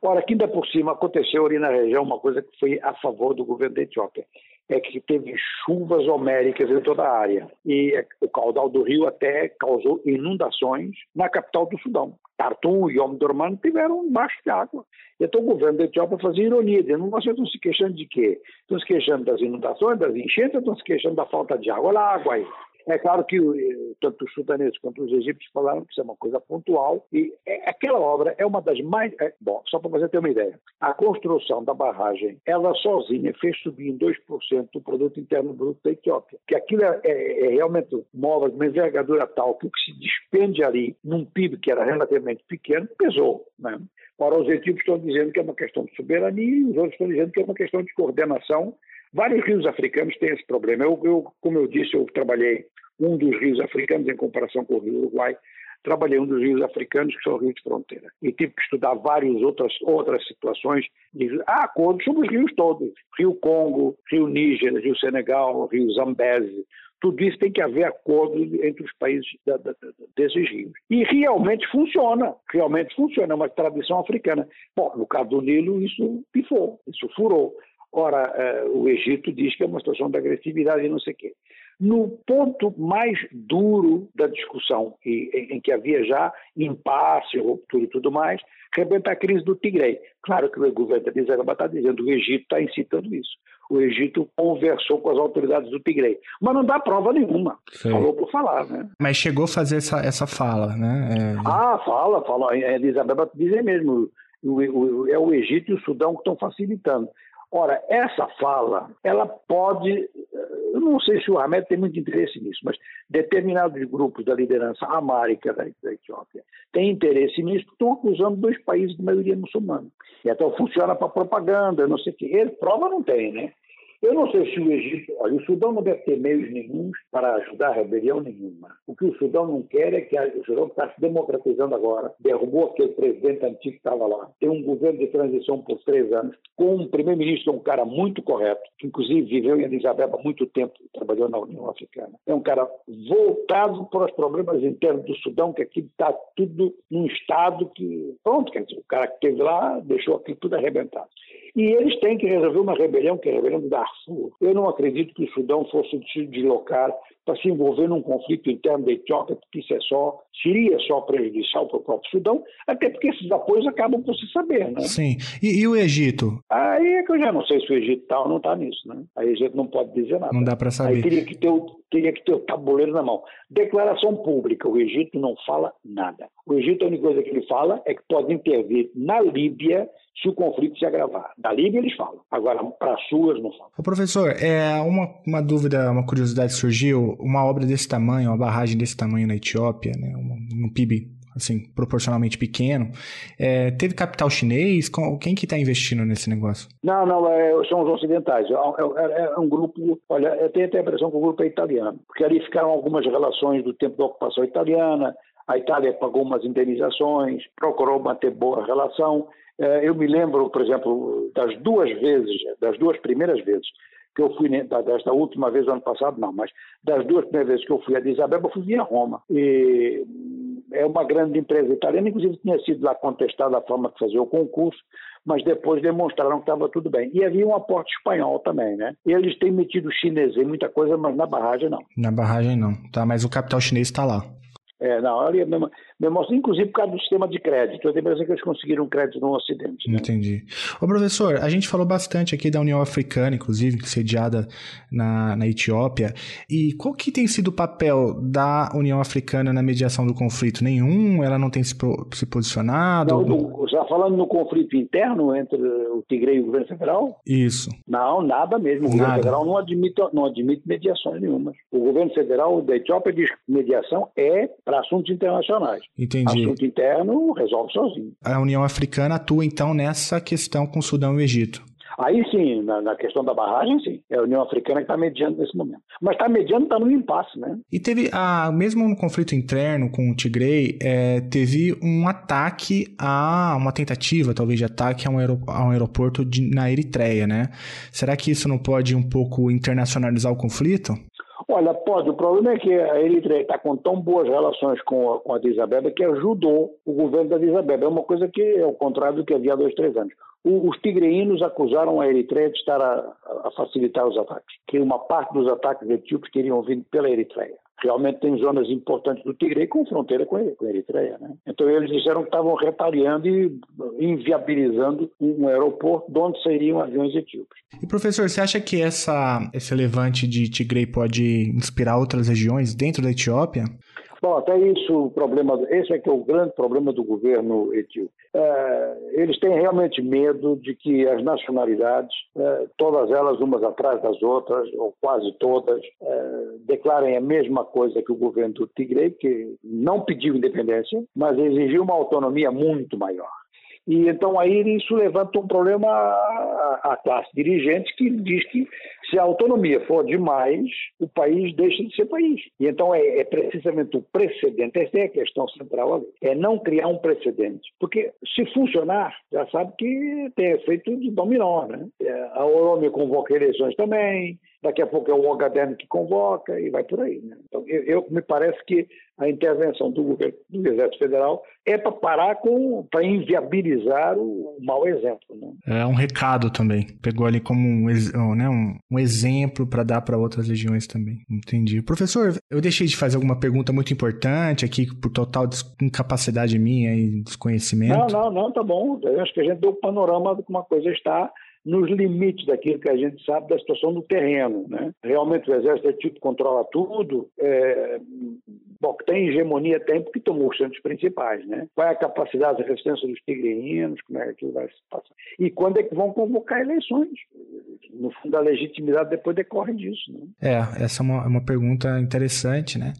Ora, aqui ainda por cima aconteceu ali na região uma coisa que foi a favor do governo da Etiópia é que teve chuvas homéricas em toda a área. E o caudal do rio até causou inundações na capital do Sudão. Khartoum e Omdurman tiveram baixo de água. Então o governo da Etiópia fazia ironia, dizendo, vocês estão se queixando de quê? Estão se queixando das inundações, das enchentes, estão se queixando da falta de água? Olha a água aí. É claro que eh, tanto os sudaneses quanto os egípcios falaram que isso é uma coisa pontual e é, aquela obra é uma das mais... É, bom, só para você ter uma ideia, a construção da barragem, ela sozinha fez subir em 2% o produto interno bruto da Etiópia, que aquilo é, é, é realmente uma obra de uma envergadura tal que o que se despende ali num PIB que era relativamente pequeno, pesou, né? Ora, os etíopes estão dizendo que é uma questão de soberania e os outros estão dizendo que é uma questão de coordenação Vários rios africanos têm esse problema. Eu, eu, como eu disse, eu trabalhei um dos rios africanos em comparação com o rio Uruguai. trabalhei um dos rios africanos, que são rios de fronteira. E tive que estudar várias outras, outras situações. Há acordos sobre os rios todos. Rio Congo, Rio Níger, Rio Senegal, Rio Zambeze, tudo isso tem que haver acordo entre os países da, da, desses rios. E realmente funciona, realmente funciona, é uma tradição africana. Bom, no caso do Nilo, isso pifou, isso furou. Ora, eh, o Egito diz que é uma situação de agressividade e não sei o quê. No ponto mais duro da discussão, em, em que havia já impasse, ruptura e tudo mais, rebenta a crise do Tigre. Claro que o governo da Israel está dizendo que o Egito está incitando isso. O Egito conversou com as autoridades do Tigre. Mas não dá prova nenhuma. Sim. Falou por falar, né? Mas chegou a fazer essa, essa fala, né? É... Ah, fala, fala. A Isabel dizer mesmo. O, o, é o Egito e o Sudão que estão facilitando. Ora, essa fala, ela pode, eu não sei se o Ahmed tem muito interesse nisso, mas determinados grupos da liderança amárica da, da Etiópia têm interesse nisso porque estão acusando dois países de maioria muçulmana. E então funciona para propaganda, não sei o quê. Ele prova não tem, né? Eu não sei se o Egito, olha, o Sudão não deve ter meios nenhums para ajudar a rebelião nenhuma. O que o Sudão não quer é que o Sudão está se democratizando agora, derrubou aquele presidente antigo que estava lá, tem um governo de transição por três anos, com um primeiro-ministro, um cara muito correto, que inclusive viveu em Addis Abeba há muito tempo, trabalhou na União Africana. É um cara voltado para os problemas internos do Sudão, que aqui está tudo num estado que, pronto, quer dizer, o cara que esteve lá deixou aquilo tudo arrebentado. E eles têm que resolver uma rebelião, que é a rebelião do Eu não acredito que o Sudão fosse se deslocar para se envolver num conflito interno da Etiópia, porque isso é só, seria só prejudicial para o próprio Sudão, até porque esses apoios acabam por se saber, né? Sim. E, e o Egito? Aí é que eu já não sei se o Egito está ou não está nisso, né? Aí o Egito não pode dizer nada. Não dá para saber. Aí teria que, ter o, teria que ter o tabuleiro na mão. Declaração pública, o Egito não fala nada. O Egito, a única coisa que ele fala é que pode intervir na Líbia se o conflito se agravar. Da Líbia eles falam, agora para as suas não falam. Ô professor, é uma, uma dúvida, uma curiosidade surgiu, uma obra desse tamanho, uma barragem desse tamanho na Etiópia, né, um, um PIB assim, proporcionalmente pequeno, é, teve capital chinês? Quem que está investindo nesse negócio? Não, não, é, são os ocidentais. É, é, é, um grupo, olha, eu tenho até a impressão que o grupo é italiano, porque ali ficaram algumas relações do tempo da ocupação italiana, a Itália pagou umas indenizações, procurou manter boa relação, é, eu me lembro, por exemplo, das duas vezes, das duas primeiras vezes que eu fui, desta última vez, ano passado, não, mas das duas primeiras vezes que eu fui a Addis Abeba, eu fui via Roma. E é uma grande empresa italiana, inclusive tinha sido lá contestada a forma de fazer o concurso, mas depois demonstraram que estava tudo bem. E havia um aporte espanhol também, né? Eles têm metido chinês em muita coisa, mas na barragem não. Na barragem não, tá? Mas o capital chinês está lá. É, não, ali é mesmo, mesmo, inclusive por causa do sistema de crédito. Eu tenho a impressão que eles conseguiram crédito no Ocidente. Né? Entendi. Ô, professor, a gente falou bastante aqui da União Africana, inclusive, sediada na, na Etiópia. E qual que tem sido o papel da União Africana na mediação do conflito? Nenhum? Ela não tem se, se posicionado? Não, no, você está falando no conflito interno entre o Tigre e o governo federal? Isso. Não, nada mesmo. O nada. governo federal não admite, não admite mediações nenhuma. O governo federal da Etiópia diz que mediação é para assuntos internacionais. Entendi. Assunto interno resolve sozinho. A União Africana atua então nessa questão com o Sudão e o Egito. Aí sim, na, na, questão da barragem, sim. É a União Africana que está mediando nesse momento. Mas está mediando, está no impasse, né? E teve, a, mesmo no conflito interno com o Tigray, é, teve um ataque a uma tentativa, talvez, de ataque a um, aerop a um aeroporto de, na Eritreia, né? Será que isso não pode um pouco internacionalizar o conflito? Olha, pode. O problema é que a Eritreia está com tão boas relações com a, com a Addis Abeba que ajudou o governo da Addis Abeba. É uma coisa que é o contrário do que havia há dois, três anos. O, os tigreinos acusaram a Eritreia de estar a, a, facilitar os ataques, que uma parte dos ataques etíopes teriam vindo pela Eritreia realmente tem zonas importantes do Tigre com fronteira com a Eritreia. Né? Então eles disseram que estavam retaliando e inviabilizando um aeroporto de onde sairiam aviões etíopes. E professor, você acha que essa, esse levante de Tigre pode inspirar outras regiões dentro da Etiópia? Bom, até isso, o problema, esse é que é o grande problema do governo etíope. É, eles têm realmente medo de que as nacionalidades, é, todas elas umas atrás das outras, ou quase todas, é, declarem a mesma coisa que o governo do Tigre, que não pediu independência, mas exigiu uma autonomia muito maior. E então aí isso levanta um problema à, à classe dirigente que diz que Se a autonomia for demais, o país deixa de ser país. E então é, é precisamente o precedente, essa é a questão central ali, é não criar um precedente. Porque se funcionar, já sabe que tem efeito de dominó, né? É, a ONU convoca eleições também, daqui a pouco é o Ogaden que convoca e vai por aí. Né? Então, eu, eu, me parece que a intervenção do, governo, do Exército Federal é para parar com, para inviabilizar o, o mau exemplo. Né? É um recado também. Pegou ali como um, né, um, um exemplo para dar para outras regiões também. Entendi. Professor, eu deixei de fazer alguma pergunta muito importante aqui por total incapacidade minha e desconhecimento. Não, não, não, tá bom. Eu acho que a gente deu o panorama de como a coisa está nos limites daquilo que a gente sabe da situação do terreno. Né? Realmente o Exército é tipo controla tudo, é, bom, tem hegemonia tem porque tomou os centros principais. Né? Qual é a capacidade de resistência dos tigreinos, como é que aquilo vai se passar? E quando é que vão convocar eleições? No fundo, a legitimidade depois decorre disso. Né? É, essa é uma, é uma pergunta interessante, né?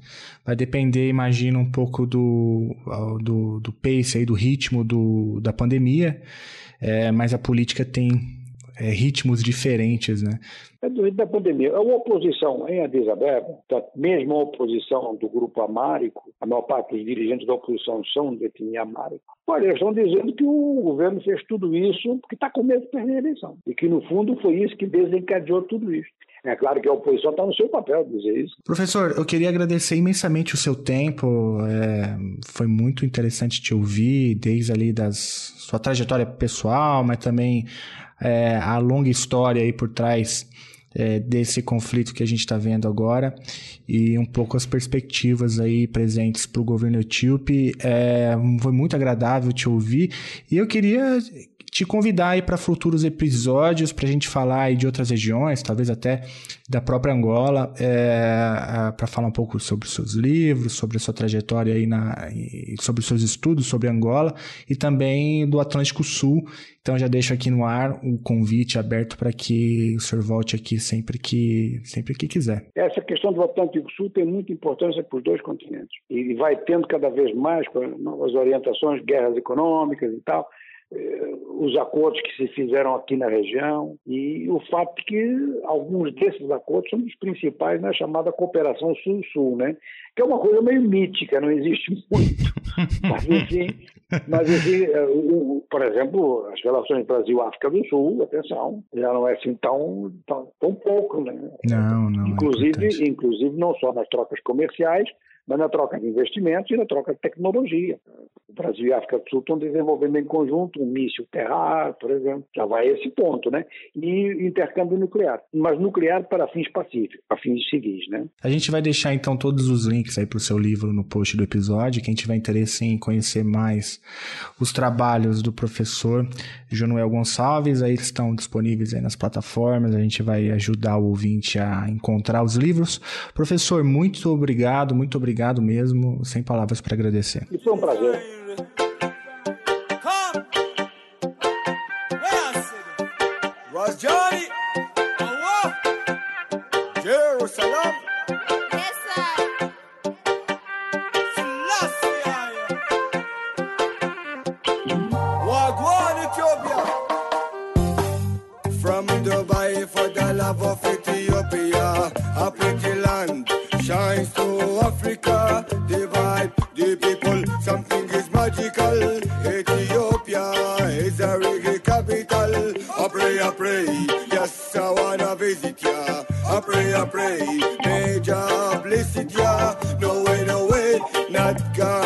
Vai depender, imagino, um pouco do, do, do pace aí, do ritmo do, da pandemia, é, mas a política tem é, ritmos diferentes, né? É durante da pandemia. A oposição em Addis Abeba, mesmo a oposição do grupo Amárico, a maior parte dos dirigentes da oposição são de etnia Amárico, olha, eles estão dizendo que o governo fez tudo isso porque está com medo de perder a eleição. E que, no fundo, foi isso que desencadeou tudo isso. É claro que a oposição está no seu papel dizer isso. Professor, eu queria agradecer imensamente o seu tempo. É, foi muito interessante te ouvir, desde ali das sua trajetória pessoal, mas também é, a longa história aí por trás é, desse conflito que a gente está vendo agora e um pouco as perspectivas aí presentes para o governo etíope. É, foi muito agradável te ouvir e eu queria te convidar aí para futuros episódios para a gente falar aí de outras regiões, talvez até da própria Angola, é, para falar um pouco sobre os seus livros, sobre a sua trajetória aí na, sobre os seus estudos sobre Angola e também do Atlântico Sul. Então já deixo aqui no ar o convite aberto para que o senhor volte aqui sempre que sempre que quiser. Essa questão do Atlântico Sul tem muita importância para os dois continentes e vai tendo cada vez mais com novas orientações, guerras econômicas e tal os acordos que se fizeram aqui na região e o fato de que alguns desses acordos são os principais na chamada cooperação sul-sul, né? Que é uma coisa meio mítica, não existe muito. [LAUGHS] mas enfim, mas, enfim eh, o, por exemplo, as relações Brasil-África do Sul, atenção, já não é assim tão, tão, tão pouco, né? Não, não. É inclusive, é inclusive não só nas trocas comerciais, mas na troca de investimentos e na troca de tecnologia. O Brasil e a África do Sul estão desenvolvendo em conjunto um míssil terra por exemplo, já vai a esse ponto, né? E intercâmbio nuclear, mas nuclear para fins pacíficos, para fins civis, né? A gente vai deixar então todos os links aí para o seu livro no post do episódio. Quem tiver interesse em conhecer mais os trabalhos do professor Jonuel Gonçalves, aí estão disponíveis aí nas plataformas. A gente vai ajudar o ouvinte a encontrar os livros. Professor, muito obrigado, muito obrigado obrigado mesmo, sem palavras para agradecer. Foi um prazer. I pray, I pray. Major, it, yeah. No way, no way, not God.